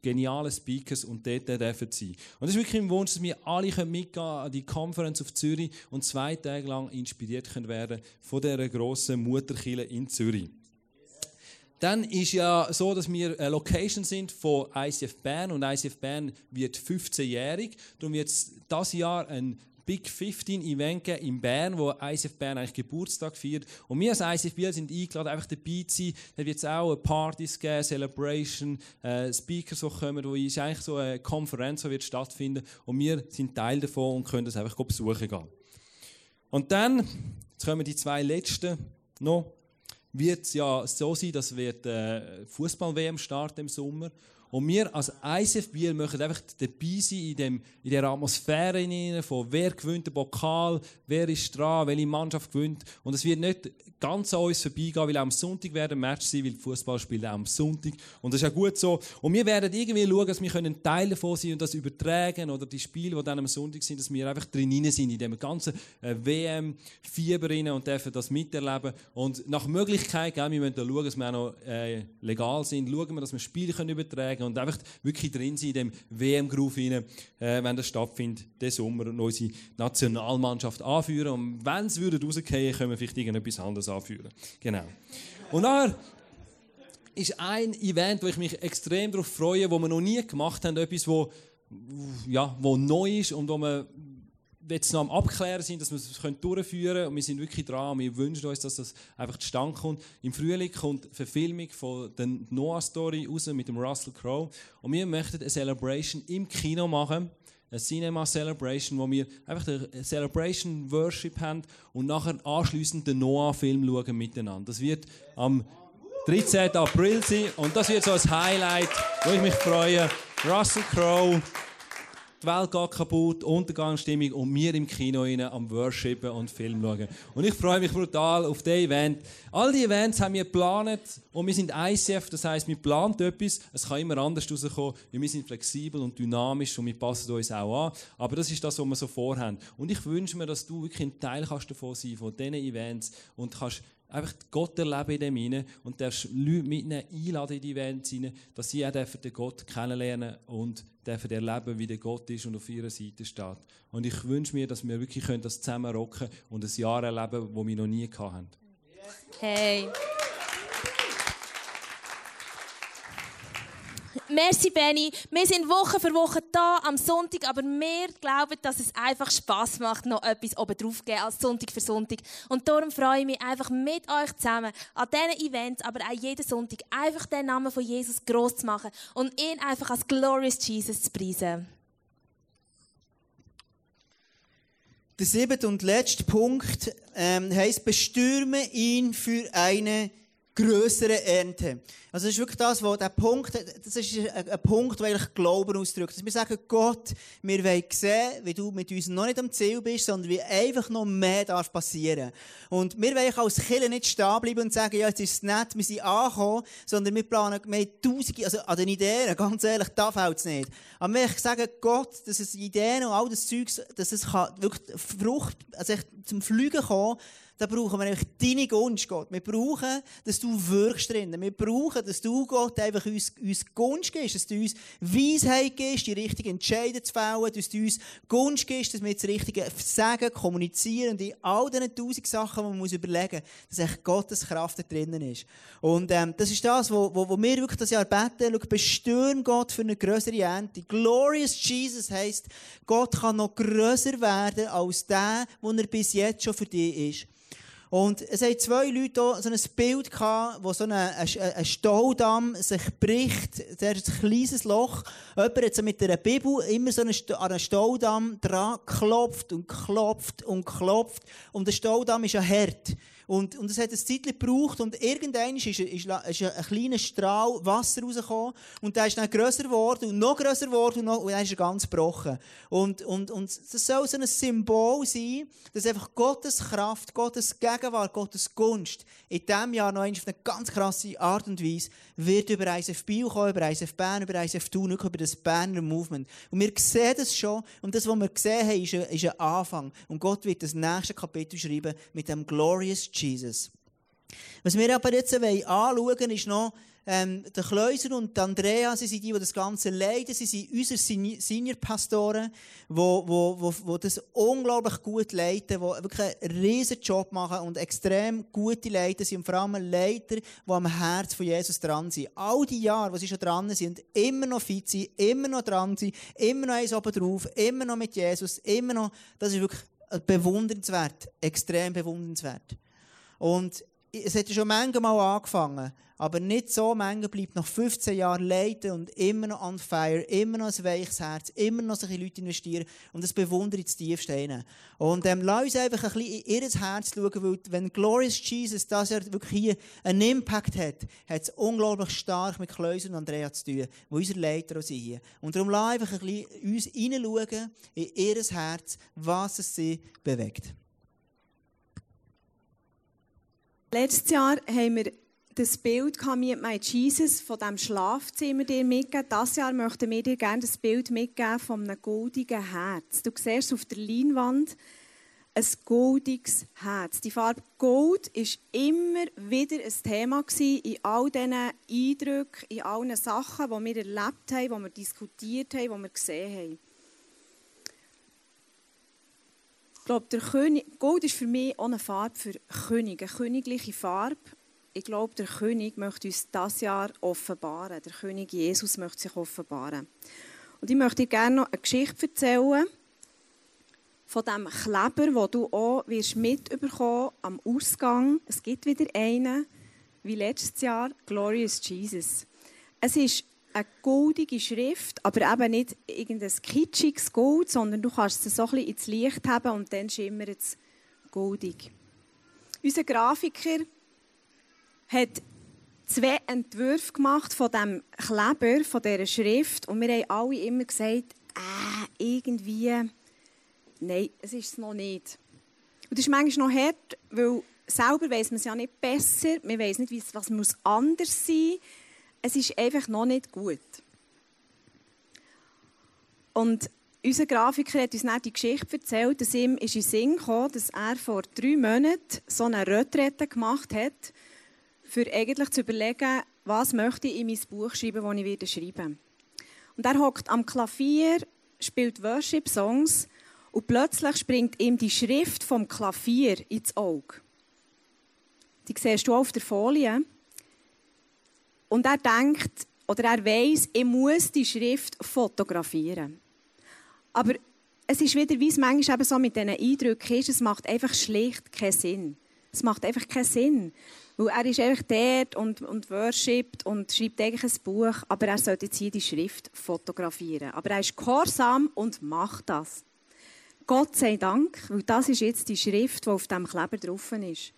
geniale Speakers und dort dürfen sein. Und es ist wirklich ein Wunsch, dass wir alle mitgehen können an die Konferenz auf Zürich und zwei Tage lang inspiriert können werden von dieser grossen Mutterkille in Zürich. Dann ist ja so, dass wir eine Location sind von ICF Bern und ICF Bern wird 15-jährig. Darum wird es dieses Jahr ein Big 15 Event in Bern, wo ICF Bern eigentlich Geburtstag feiert. Und wir als ICF Biel sind eingeladen, einfach dabei zu sein. Da wird es auch Partys geben, Celebration, äh, Speakers, die kommen, wo ist eigentlich so eine Konferenz, die wird stattfinden. Und wir sind Teil davon und können das einfach besuchen gehen. Und dann, jetzt kommen die zwei letzten noch, wird es ja so sein, dass wird äh, Fußball-WM starten im Sommer. Und wir als ICF Biel möchten einfach dabei sein in, dem, in dieser Atmosphäre von wer gewinnt den Pokal, wer ist dran, welche Mannschaft gewinnt. Und es wird nicht ganz an uns vorbeigehen, weil am Sonntag werden Match sein, weil Fußball spielt auch am Sonntag. Und das ist ja gut so. Und wir werden irgendwie schauen, dass wir ein Teil davon sein und das übertragen oder die Spiele, die dann am Sonntag sind, dass wir einfach drin sind, in dem ganzen äh, WM-Fieber und dürfen das miterleben. Und nach Möglichkeit, gell, wir müssen da schauen, dass wir auch noch äh, legal sind, schauen wir, dass wir Spiele können übertragen und einfach wirklich drin sein in dem WM-Groove äh, wenn das stattfindet, diesen Sommer und unsere Nationalmannschaft anführen. Und wenn es rausgehen können wir vielleicht irgendetwas anderes anführen. Genau. Und nachher ist ein Event, wo ich mich extrem darauf freue, wo wir noch nie gemacht haben, etwas, wo, ja, wo neu ist und wo wir jetzt noch am Abklären sind, dass wir es durchführen können. Und wir sind wirklich dran. Wir wünschen uns, dass das einfach zustande kommt. Im Frühling kommt die Verfilmung von der Noah-Story raus mit dem Russell Crowe. Und wir möchten eine Celebration im Kino machen. Eine Cinema Celebration, wo wir einfach eine Celebration Worship haben und nachher anschließend den Noah-Film schauen miteinander. Das wird am 13. April sein und das wird so ein Highlight, wo ich mich freue. Russell Crowe die Welt geht kaputt, Untergangsstimmung und wir im Kino rein am Worshipen und Film schauen. Und ich freue mich brutal auf dieses Event. All die Events haben wir geplant und wir sind ICF, das heisst, wir planen etwas. Es kann immer anders rauskommen, weil wir sind flexibel und dynamisch und wir passen uns auch an. Aber das ist das, was wir so vorhaben. Und ich wünsche mir, dass du wirklich ein Teil kannst davon sein, von diesen Events und kannst einfach Gott erleben in dem hinein und darfst Leute mitnehmen, einladen in die Events hinein, dass sie auch den Gott kennenlernen und dürfen erleben, wie der Gott ist und auf ihrer Seite steht. Und ich wünsche mir, dass wir wirklich das zusammen rocken und ein Jahr erleben, das wir noch nie hatten. Hey. Merci, Benny. Wir sind Woche für Woche da am Sonntag, aber wir glauben, dass es einfach Spaß macht, noch etwas oben drauf zu geben als Sonntag für Sonntag. Und darum freue ich mich einfach mit euch zusammen an diesen Events, aber auch jeden Sonntag einfach den Namen von Jesus groß zu machen und ihn einfach als Glorious Jesus zu preisen. Der siebte und letzte Punkt ähm, heißt, bestürme ihn für eine größere Ernte. Also das ist wirklich das, wo der Punkt, das ist ein, Punkt, der eigentlich Glauben ausdrückt. Dass wir sagen, Gott, wir wollen sehen, wie du mit uns noch nicht am Ziel bist, sondern wie einfach noch mehr darf passieren. Und wir wollen als Kirche nicht stehen bleiben und sagen, ja, jetzt ist es nett, wir sind angekommen, sondern wir planen, wir tausende, also an den Ideen, ganz ehrlich, da fällt es nicht. Aber wir sagen, Gott, dass es Ideen und all das Zeugs, dass es wirklich Frucht, also zum Flügen kommen, da brauchen wir einfach deine Gunst, Gott. Wir brauchen, dass du wirkst drinnen. Wir brauchen, dass du, Gott, einfach uns, uns Gunst gibst, dass du uns Weisheit gibst, die richtigen Entscheidungen zu fällen, dass du uns Gunst gibst, dass wir das Richtige sagen, kommunizieren und in all diesen tausend Sachen, die man muss überlegen muss, dass echt Gottes Kraft da drinnen ist. Und ähm, das ist das, wo, wo, wo wir wirklich das Jahr beten. Schau, bestürm Gott für eine größere Ernte. Glorious Jesus heisst, Gott kann noch grösser werden als der, wo er bis jetzt schon für dich ist. Und es haben zwei Leute hier so ein Bild gehabt, wo so ein, ein, Staudamm sich bricht. Der ist ein kleines Loch. Jemand hat so mit einer Bibel immer so an einen Staudamm dran klopft und klopft und klopft. Und der Staudamm ist ja hart. Und, und es hat ein Zeit gebraucht und irgendwann ist, ist, ist, ist ein kleiner Strahl Wasser rausgekommen und der ist dann grösser geworden und noch grösser geworden und, noch, und dann ist er ganz gebrochen. Und, und, und das soll so ein Symbol sein, dass einfach Gottes Kraft, Gottes Gegenwart, Gottes Gunst in diesem Jahr noch auf eine ganz krasse Art und Weise wird über ISF Biel kommen, über ISF Bern, über ISF Thun, über das Berner Movement. Und wir sehen das schon und das, was wir gesehen haben, ist ein, ist ein Anfang. Und Gott wird das nächste Kapitel schreiben mit dem Glorious Jesus. Was wir aber jetzt anschauen wollen, ist noch, ähm, der Kleuser und Andrea, sie sind die, die das Ganze leiten. Sie sind unsere Senior-Pastoren, die, die, die, die das unglaublich gut leiten, die wirklich einen riesen Job machen und extrem gute Leiter sind und vor allem Leiter, die am Herz von Jesus dran sind. All die Jahre, wo sie schon dran sind, immer noch fit sind, immer noch dran sind, immer noch eins oben drauf, immer noch mit Jesus, immer noch, das ist wirklich bewundernswert, extrem bewundernswert. Und es hat ja schon manchmal angefangen, aber nicht so. Manche bleibt nach 15 Jahren leiten und immer noch on fire, immer noch ein weiches Herz, immer noch solche Leute investieren und das bewundere ich tiefst rein. Und ähm, lass uns einfach ein bisschen in ihr Herz schauen, weil wenn Glorious Jesus das ja wirklich hier einen Impact hat, hat es unglaublich stark mit Kleuser und Andrea zu tun, wo unsere Leiter auch sind hier. Und darum lass einfach ein bisschen uns hineinschauen in ihr Herz, was es sie bewegt. Letztes Jahr haben wir das Bild mit My Jesus von dem Schlafzimmer dir mitgeben. Dieses Jahr möchten wir dir gerne das Bild mitgeben von einem goldigen Herz. Du siehst auf der Leinwand ein goldiges Herz. Die Farbe Gold ist immer wieder ein Thema in all diesen Eindrücken, in allen Sachen, die wir erlebt haben, die wir diskutiert haben, die wir gesehen haben. Glaube, der König, Gold ist für mich auch eine Farbe für König, eine königliche Farbe. Ich glaube, der König möchte uns das Jahr offenbaren. Der König Jesus möchte sich offenbaren. Und ich möchte dir gerne noch eine Geschichte erzählen von dem Kleber, wo du auch wirst mitbekommen am Ausgang. Es gibt wieder einen, wie letztes Jahr, Glorious Jesus. Es ist eine goldige Schrift, aber eben nicht irgendein kitschiges Gold, sondern du kannst es so ein bisschen ins Licht haben und dann schimmert es goldig. Unser Grafiker hat zwei Entwürfe gemacht von dem Kleber, von dieser Schrift und wir haben alle immer gesagt, äh, irgendwie, nein, es ist es noch nicht. Und das ist manchmal noch hart, weil selber weiß man es ja nicht besser, man weiß nicht, was anders sein muss es ist einfach noch nicht gut. Und unser Grafiker hat uns nicht die Geschichte erzählt, dass ihm in Sinn kam, dass er vor drei Monaten so eine Retrette gemacht hat, für eigentlich zu überlegen, was möchte ich in mein Buch schreiben, das ich wieder schreiben Und er hockt am Klavier, spielt Worship-Songs und plötzlich springt ihm die Schrift vom Klavier ins Auge. Die siehst du auf der Folie. Und er denkt, oder er weiß, ich muss die Schrift fotografieren. Aber es ist wieder, wie es manchmal eben so mit diesen Eindrücken ist, es macht einfach schlicht keinen Sinn. Es macht einfach keinen Sinn. Weil er ist einfach dort und, und worshipt und schreibt eigentlich ein Buch, aber er sollte jetzt hier die Schrift fotografieren. Aber er ist gehorsam und macht das. Gott sei Dank, weil das ist jetzt die Schrift, die auf dem Kleber drauf ist.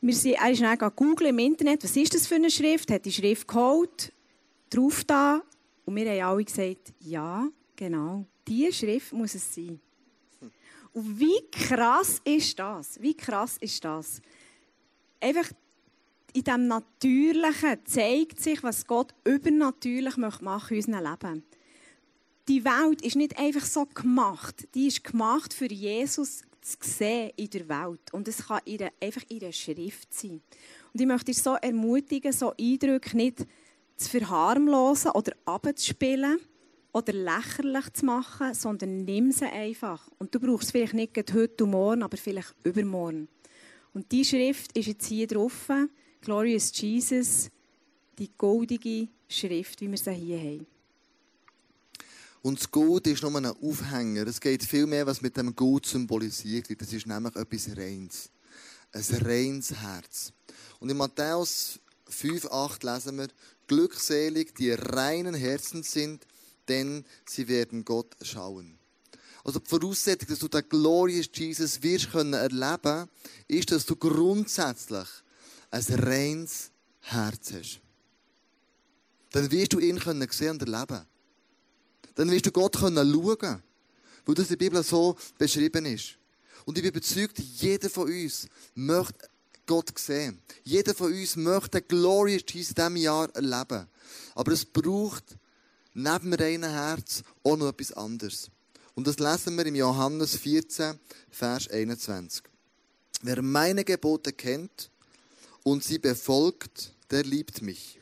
Wir sind, er ist dann googeln im Internet, was ist das für eine Schrift, hat die Schrift geholt, drauf da, und wir haben alle gesagt, ja, genau, diese Schrift muss es sein. Und wie krass ist das? Wie krass ist das? Einfach in dem Natürlichen zeigt sich, was Gott übernatürlich machen möchte in unserem Leben. Die Welt ist nicht einfach so gemacht. Die ist gemacht für Jesus zu sehen in der Welt. Und es kann ihre, einfach ihre Schrift sein. Und ich möchte dich so ermutigen, so Eindrücke nicht zu verharmlosen oder abzuspielen oder lächerlich zu machen, sondern nimm sie einfach. Und du brauchst es vielleicht nicht heute und morgen, aber vielleicht übermorgen. Und die Schrift ist jetzt hier drauf. Glorious Jesus, die goldige Schrift, wie wir sie hier haben. Und das Gold ist nur ein Aufhänger. Es geht viel mehr, was mit dem Gold symbolisiert wird. Das ist nämlich etwas Reins. Ein reines Herz. Und in Matthäus 5, 8 lesen wir, glückselig, die reinen Herzen sind, denn sie werden Gott schauen. Also die Voraussetzung, dass du den Glorious Jesus wirst können erleben, ist, dass du grundsätzlich ein reines Herz hast. Dann wirst du ihn können sehen und erleben. Dann wirst du Gott können schauen, weil das in der Bibel so beschrieben ist. Und ich bin überzeugt, jeder von uns möchte Gott sehen. Jeder von uns möchte Glorious Jesus in diesem Jahr erleben. Aber es braucht neben dem reinen Herz auch noch etwas anderes. Und das lesen wir im Johannes 14, Vers 21. Wer meine Gebote kennt und sie befolgt, der liebt mich.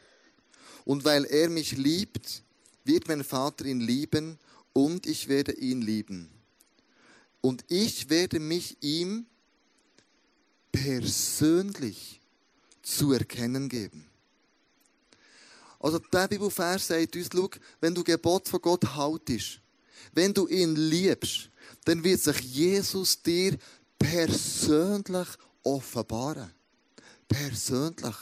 Und weil er mich liebt, wird mein Vater ihn lieben und ich werde ihn lieben. Und ich werde mich ihm persönlich zu erkennen geben. Also der Bibelvers sagt uns, schau, wenn du Gebot von Gott haltest, wenn du ihn liebst, dann wird sich Jesus dir persönlich offenbaren. Persönlich.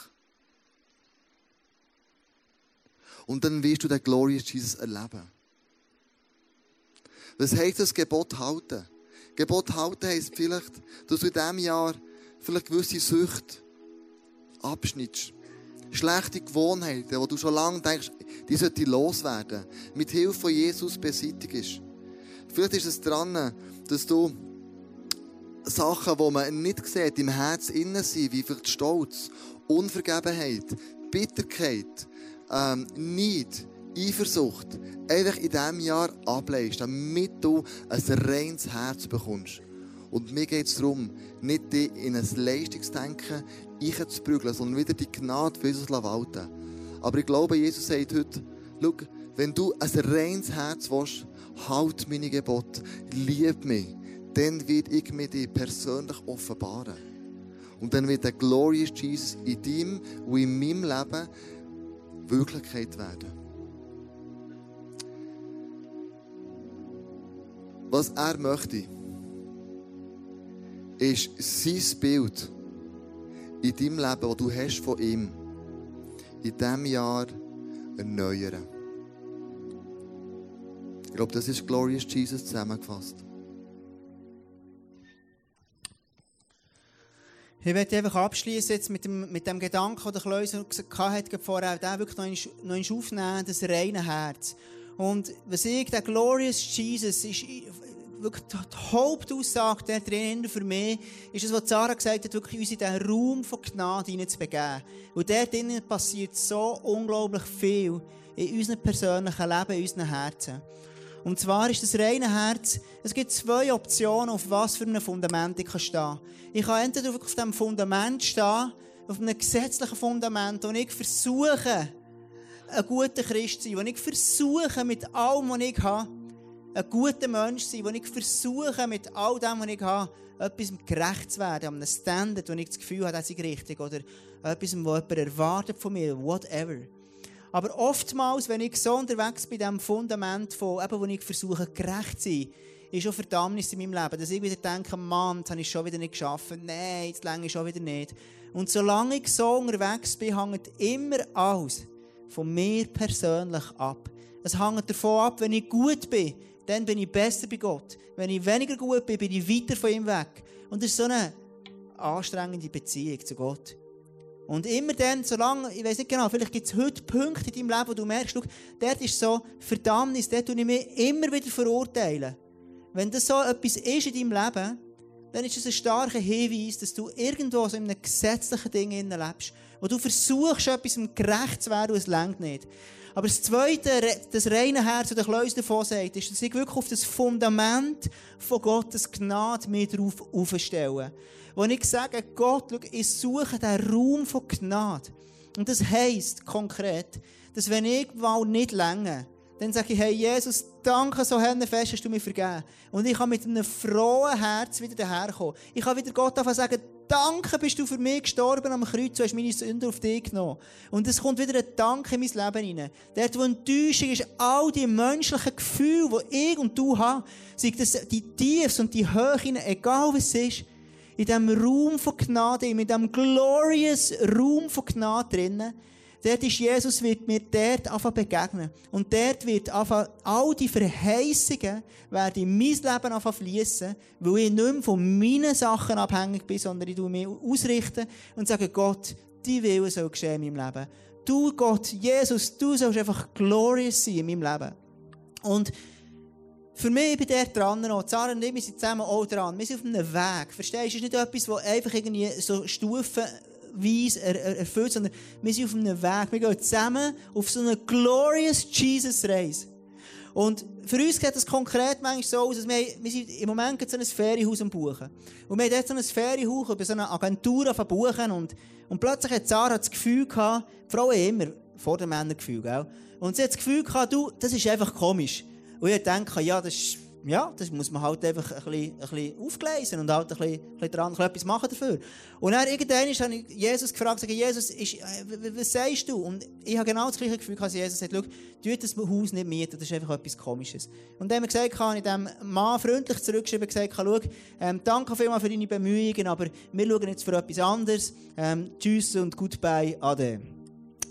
Und dann wirst du den Glorious Jesus erleben. Was heisst das Gebot halten? Gebot halten heisst vielleicht, dass du in diesem Jahr vielleicht gewisse Süchte abschnittst. Schlechte Gewohnheiten, wo du schon lange denkst, die sollten loswerden. Mit Hilfe von Jesus beseitigst. Vielleicht ist es dran, dass du Sachen, die man nicht sieht, im Herz innen sind, wie vielleicht Stolz, Unvergebenheit, Bitterkeit, ähm, Neid, Eifersucht, einfach in diesem Jahr ableist, damit du ein reines Herz bekommst. Und mir geht es darum, nicht dich in ein Leistungsdenken einzuprügeln, sondern wieder die Gnade für Jesus walten Aber ich glaube, Jesus sagt heute, schau, wenn du ein reines Herz willst, halt meine Gebote, lieb mich, dann wird ich mir dich persönlich offenbaren. Und dann wird der Glorious Jesus in deinem und in meinem Leben Wirklichkeit werden. Was er möchte, ist sein Bild in deinem Leben, das du hast von ihm, in diesem Jahr erneuern. Ich glaube, das ist Glorious Jesus zusammengefasst. Ich möchte einfach abschließen jetzt mit dem, mit dem Gedanken, den der Kleuser hatte vorher, den wirklich noch noch aufnehmen, das reine Herz. Und was ich, der Glorious Jesus, ist wirklich die Hauptaussage da drin für mich, ist es, was Sarah gesagt hat, wirklich uns in diesen Raum von Gnade hineinzubegeben. Und dort drinnen passiert so unglaublich viel in unserem persönlichen Leben, in unseren Herzen. Und zwar ist das reine Herz, es gibt zwei Optionen, auf was für einem Fundament ich stehen kann. Ich kann entweder auf diesem Fundament stehen, auf einem gesetzlichen Fundament, und ich versuche, ein guter Christ zu sein, wo ich versuche, mit allem, was ich habe, ein guter Mensch zu sein, wo ich versuche, mit all dem, was ich habe, etwas gerecht zu werden, an einem Standard, wo ich das Gefühl habe, das ist richtig, oder etwas, was jemand erwartet von mir, whatever. Aber oftmals, wenn ich so unterwegs bin, dem Fundament von, eben, wo ich versuche, gerecht zu sein, ist auch Verdammnis in meinem Leben. Dass ich wieder denke, Mann, das habe ich schon wieder nicht geschafft. Nein, jetzt länge ich schon wieder nicht. Und solange ich so unterwegs bin, hängt immer alles von mir persönlich ab. Es hängt davon ab, wenn ich gut bin, dann bin ich besser bei Gott. Wenn ich weniger gut bin, bin ich weiter von ihm weg. Und das ist so eine anstrengende Beziehung zu Gott. Und immer dann, solange, ich weiß nicht genau, vielleicht gibt es heute Punkte in deinem Leben, wo du merkst, schau, dort ist so Verdammnis, dort tue ich mich immer wieder verurteilen. Wenn das so etwas ist in deinem Leben, dann ist es ein starker Hinweis, dass du irgendwo so in einem gesetzlichen Ding lebst, wo du versuchst, etwas gerecht zu werden und es längt nicht. Aber das Zweite, das reine Herz, das Kleus davon sagt, ist, dass ich wirklich auf das Fundament von Gottes Gnade mir drauf aufstelle. Wo ich sage, Gott, schau, ich suche den Raum von Gnade. Und das heisst konkret, dass wenn ich mal nicht länger, dann sage ich, hey Jesus, danke so fest, hast du mir vergeben. Und ich kann mit einem frohen Herz wieder daherkommen. Ich kann wieder Gott einfach sagen, danke bist du für mich gestorben am Kreuz, du hast meine Sünde auf dich genommen. Und es kommt wieder ein Dank in mein Leben rein. Dort, wo Enttäuschung ist, all die menschlichen Gefühle, die ich und du haben, sei das die Tiefs und die Höhen, egal was es ist, in diesem Raum von Gnade, in diesem glorious Raum von Gnade drinnen, Dort ist Jesus, wird mir dort anfangen begegnen. Und dort wird anfangen, all die Verheißungen werden in mein Leben anfangen fließen, weil ich nicht mehr von meinen Sachen abhängig bin, sondern ich mich ausrichten und sage, Gott, die Wille soll geschehen in meinem Leben. Du, Gott, Jesus, du sollst einfach glorious sein in meinem Leben. Und für mich bin ich dran noch. Zara und ich, wir sind zusammen auch dran. Wir sind auf einem Weg. Verstehst du? Es ist nicht etwas, das einfach irgendwie so stufenweise er, erfüllt, sondern wir sind auf einem Weg. Wir gehen zusammen auf so eine glorious Jesus-Reise. Und für uns sieht das konkret manchmal so aus, dass wir, wir sind im Moment so ein Ferienhaus am Buchen. Und wir haben dort so ein Ferienhaus über so eine Agentur auf Buchen und, und plötzlich hat Sarah das Gefühl gehabt, die Frauen immer vor den Männern Gefühl, gell? Und sie hat das Gefühl gehabt, du, das ist einfach komisch. Und ich denke, ja, das ist, ja, das muss man halt einfach ein bisschen, ein bisschen aufgleisen und halt ein bisschen, ein bisschen dran, etwas machen dafür. Und dann irgendwann habe ich Jesus gefragt, sage, Jesus, ist, äh, was sagst du? Und ich habe genau das gleiche Gefühl, als Jesus sagt, schau, tu das Haus nicht mieten, das ist einfach etwas Komisches. Und dann habe ich gesagt, habe ich dem Mann freundlich zurückgeschrieben, gesagt, schau, ähm, danke vielmals für deine Bemühungen, aber wir schauen jetzt für etwas anderes. Ähm, tschüss und goodbye, ade.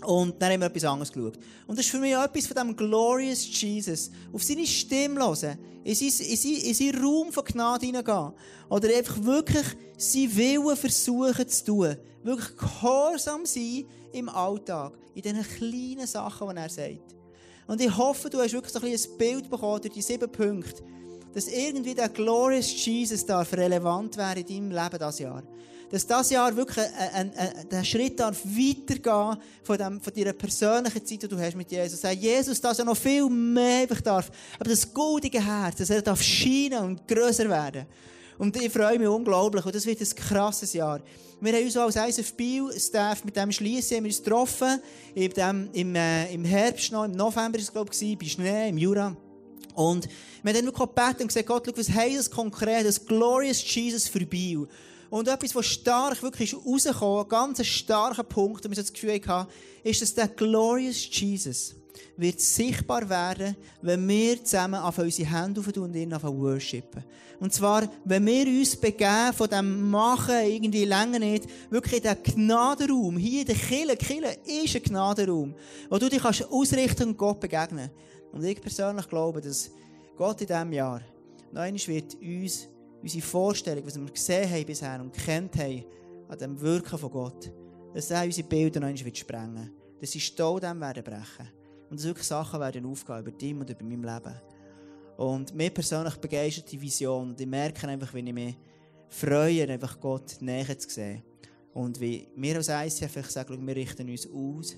Und dann haben wir etwas anderes geschaut. Und das ist für mich auch etwas von diesem Glorious Jesus. Auf seine Stimme hören, in seinen, in seinen, in Raum von Gnade hineingehen. Oder einfach wirklich sein Willen versuchen zu tun. Wirklich gehorsam sein im Alltag. In diesen kleinen Sachen, die er sagt. Und ich hoffe, du hast wirklich so ein, ein Bild bekommen durch die sieben Punkte, dass irgendwie der Glorious Jesus darf relevant wäre in deinem Leben dieses Jahr dass das Jahr wirklich ein, ein, ein, Schritt darf weitergehen von, dem, von deiner persönlichen Zeit, die du hast mit Jesus. Sag, Jesus, dass er noch viel mehr einfach darf. Aber das goldige Herz, dass er darf scheinen und grösser werden. Und ich freue mich unglaublich. Und das wird ein krasses Jahr. Wir haben uns als ISF-Bio-Staff mit dem Schliessen uns getroffen. In dem, im, äh, Im Herbst noch, im November war es, glaube ich, bei Schnee, im Jura. Und wir haben dann wirklich gebeten und gesagt, Gott, was heisst das konkret, das Glorious Jesus für Bio? Und etwas, was stark wirklich ist rausgekommen, ein ganz starker Punkt, und wir das Gefühl hatten, ist, dass der Glorious Jesus wird sichtbar werden, wenn wir zusammen auf unsere Hände auftun und ihn anfangen worshipen. Und zwar, wenn wir uns begeben von dem Machen, irgendwie länger nicht, wirklich in den Gnadenraum, hier in der Kille, Kille ist ein Gnadenraum, wo du dich kannst ausrichten und Gott begegnen. Und ich persönlich glaube, dass Gott in diesem Jahr noch einmal wird uns unsere Vorstellung, was wir gesehen haben bisher und kennt haben, an dem Wirken von Gott, dass er unsere Bilder noch einmal sprengen wird. Dass sie Stau dem werden brechen. Und dass wirklich Sachen werden aufgehen über dich und über mein Leben. Und mir persönlich begeistert die Vision. Und ich merke einfach, wenn ich mich freue, einfach Gott näher zu sehen. Und wie wir als ICF einfach sagen, wir richten uns aus,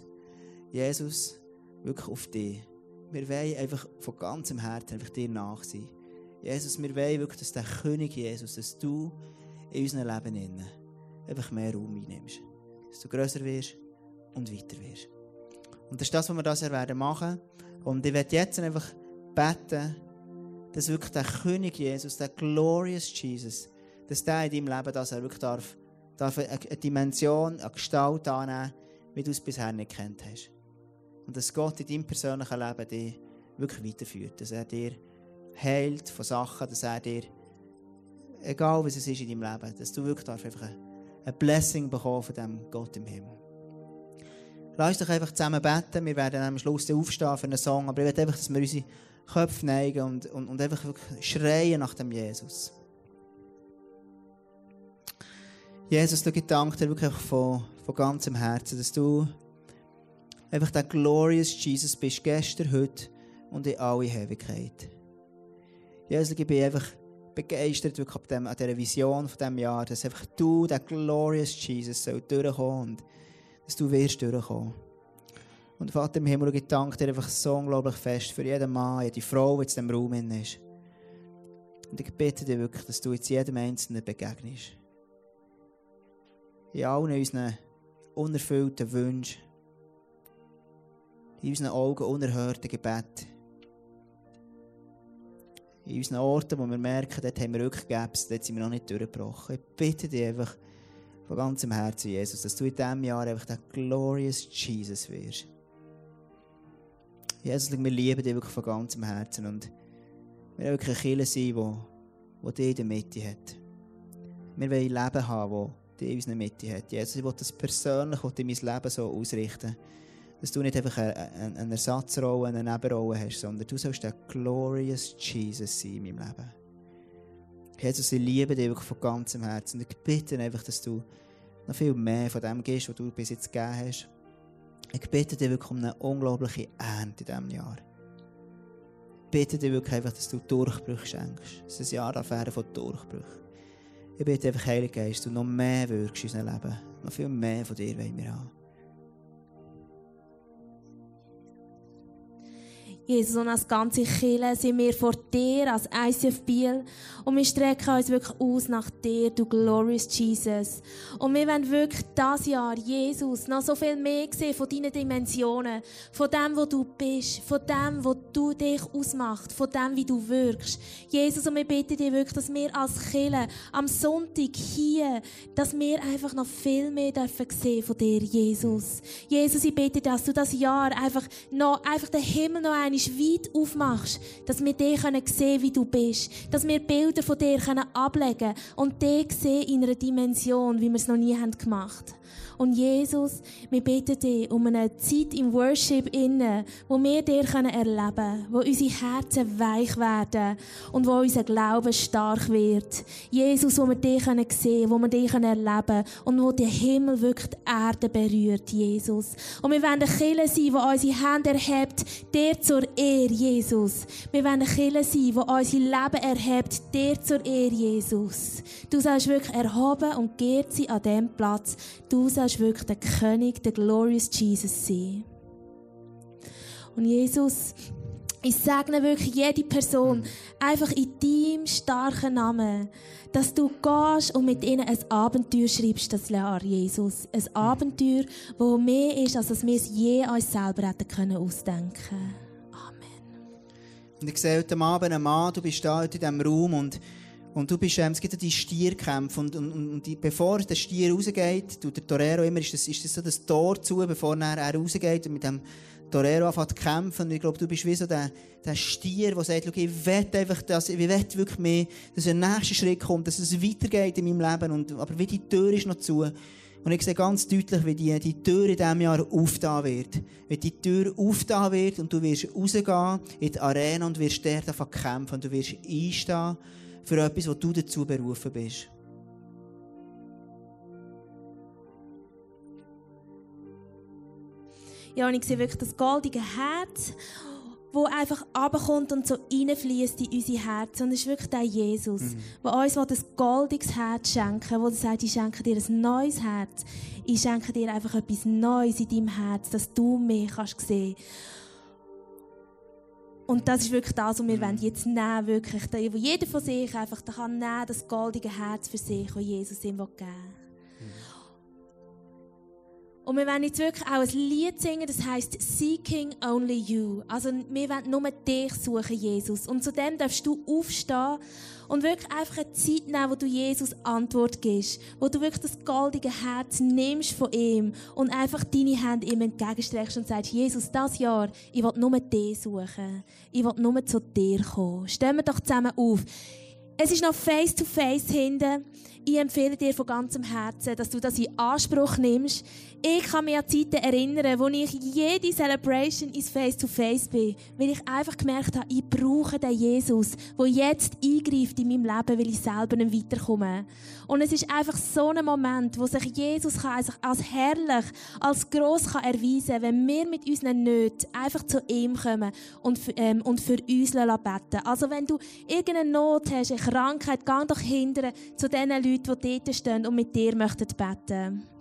Jesus, wirklich auf dich. Wir wollen einfach von ganzem Herzen einfach dir nach sein. Jesus, wir wollen wirklich, dass der König Jesus, dass du in unserem Leben innen einfach mehr Raum einnimmst. Dass du grösser wirst und weiter wirst. Und das ist das, was wir das werden machen. Und ich werde jetzt einfach beten, dass wirklich der König Jesus, der Glorious Jesus, dass der in deinem Leben, dass er wirklich darf, darf eine Dimension, eine Gestalt annehmen, wie du es bisher nicht kennt hast. Und dass Gott in deinem persönlichen Leben dich wirklich weiterführt. Dass er dir heilt von Sachen, dass er dir, egal was es ist in deinem Leben, dass du wirklich einfach ein Blessing bekommen von dem Gott im Himmel. Lass doch einfach zusammen beten. Wir werden am Schluss aufstehen für einen Song, aber ich will einfach, dass wir unsere Köpfe neigen und, und, und einfach schreien nach dem Jesus. Jesus, du danke dir wirklich von, von ganzem Herzen, dass du einfach der glorious Jesus bist, gestern, heute und in alle Ewigkeit. Jesus, ich bin einfach begeistert wirklich an dieser Vision von diesem Jahr, dass einfach du, der glorious Jesus, soll durchkommen und dass du wirst durchkommen. Und Vater im Himmel, ich danke dir einfach so unglaublich fest für jeden Mann, jede Frau, die in diesem Raum ist. Und ich bitte dich wirklich, dass du jetzt jedem Einzelnen begegnest. In allen unseren unerfüllten Wünschen, in unseren Augen unerhörten Gebeten in unseren Orten, wo wir merken, dort haben wir Rückgaps, dort sind wir noch nicht durchgebrochen. Ich bitte dich einfach von ganzem Herzen, Jesus, dass du in diesem Jahr einfach der glorious Jesus wirst. Jesus, wir lieben dich wirklich von ganzem Herzen und wir wollen wirklich eine Kirche sein, wo dich in der Mitte hat. Wir wollen ein Leben haben, das dich in unserer Mitte hat. Jesus, ich will das persönlich in mein Leben so ausrichten, dass du nicht einfach eine, eine, Ersatzrolle, eine Nebenrolle hast, sondern du sollst der glorious Jesus sein in meinem Leben. Jesus, ich liebe dich wirklich von ganzem Herzen. Und ich bitte einfach, dass du noch viel mehr von dem gibst, was du bis jetzt gegeben hast. Ich bitte dich wirklich um eine unglaubliche Ernte in diesem Jahr. Ich bitte dich wirklich einfach, dass du Durchbrüche schenkst. Es ist ein Jahr der von Durchbrüchen. Ich bitte einfach, Heiliger Geist, du noch mehr wirkst in unserem Leben. Noch viel mehr von dir wollen wir haben. Jesus, und als ganze Kirche sind wir vor dir, als ICF Biel. Und wir strecken uns wirklich aus nach dir, du glorious Jesus. Und wir wollen wirklich das Jahr, Jesus, noch so viel mehr sehen von deinen Dimensionen. Von dem, wo du bist. Von dem, wo du dich ausmachst. Von dem, wie du wirkst. Jesus, und wir bitten dir wirklich, dass wir als Kirche am Sonntag hier, dass wir einfach noch viel mehr dürfen sehen von dir, Jesus. Jesus, ich bitte, dass du das Jahr einfach noch, einfach den Himmel noch einmal weit aufmachst, dass wir dich sehen können, wie du bist. Dass wir Bilder von dir ablegen können und dich sehen in einer Dimension, wie wir es noch nie gemacht haben. Und Jesus, wir bitten dich um eine Zeit im Worship innen, wo wir dir erleben können, wo unsere Herzen weich werden und wo unser Glaube stark wird. Jesus, wo wir dich sehen können, wo wir dich erleben können und wo der Himmel wirklich die Erde berührt, Jesus. Und wir wollen eine Kirche sein, die unsere Hände erhebt, dir zur Ehre, Jesus. Wir wollen eine Kirche sein, die unser Leben erhebt, dir zur Ehre, Jesus. Du sollst wirklich erhoben und geehrt sein an diesem Platz. Du sollst sollst wirklich der König, der glorious Jesus sein. Und Jesus, ich segne wirklich jede Person einfach in deinem starken Namen, dass du gehst und mit ihnen ein Abenteuer schreibst, das Jahr, Jesus. Ein Abenteuer, das mehr ist, als wir es je uns selber hätten können ausdenken Amen. Und ich sehe heute Abend einen Mann, du bist da in diesem Raum und und du bist, ähm, es gibt ja die Stierkämpfe und, und, und die, bevor der Stier rausgeht, tut der Torero immer, ist das, ist das so das Tor zu, bevor er, rausgeht und mit dem Torero anfängt zu kämpfen. Und ich glaube, du bist wie so der, der Stier, der sagt, ich will einfach das, ich will wirklich mehr, dass ein nächster Schritt kommt, dass es weitergeht in meinem Leben. Und, aber wie die Tür ist noch zu. Und ich sehe ganz deutlich, wie die, die Tür in diesem Jahr aufgetan wird. Wie die Tür aufgetan wird und du wirst rausgehen in die Arena und wirst dort kämpfen und du wirst einstehen für etwas, wo du dazu berufen bist. Ja, und ich sehe wirklich das goldige Herz, wo einfach abkommt und so reinfließt in unsere Herzen. Und es ist wirklich der Jesus, mhm. der uns das goldiges Herz schenken wo er sagt, ich schenke dir ein neues Herz. Ich schenke dir einfach etwas Neues in deinem Herz, dass du mich kannst sehen kannst. Und das ist wirklich das, was wir wollen jetzt nehmen, wirklich. Wo jeder von sich einfach kann nehmen, das goldige Herz für sich, das Jesus ihm geben will. Und wir wollen jetzt wirklich auch ein Lied singen, das heißt Seeking Only You. Also wir wollen nur dich suchen, Jesus. Und zu dem darfst du aufstehen und wirklich einfach eine Zeit nehmen, wo du Jesus Antwort gibst. Wo du wirklich das goldige Herz nimmst von ihm und einfach deine Hände ihm entgegenstreckst und sagst, Jesus, das Jahr, ich will nur dich suchen. Ich will nur zu dir kommen. Stehen wir doch zusammen auf. Es ist noch face-to-face -face hinten. Ich empfehle dir von ganzem Herzen, dass du das in Anspruch nimmst. Ich kann mich an Zeiten erinnern, wo ich jede Celebration ins Face-to-Face bin, weil ich einfach gemerkt habe, ich brauche den Jesus, der jetzt eingreift in meinem Leben, weil ich selber nicht weiterkomme. Und es ist einfach so ein Moment, wo sich Jesus als herrlich, als gross kann erweisen kann, wenn wir mit unseren Nöten einfach zu ihm kommen und, ähm, und für uns beten Also wenn du irgendeine Not hast, eine Krankheit, geh doch hindern zu den Leuten, die dort stehen und mit dir möchten beten.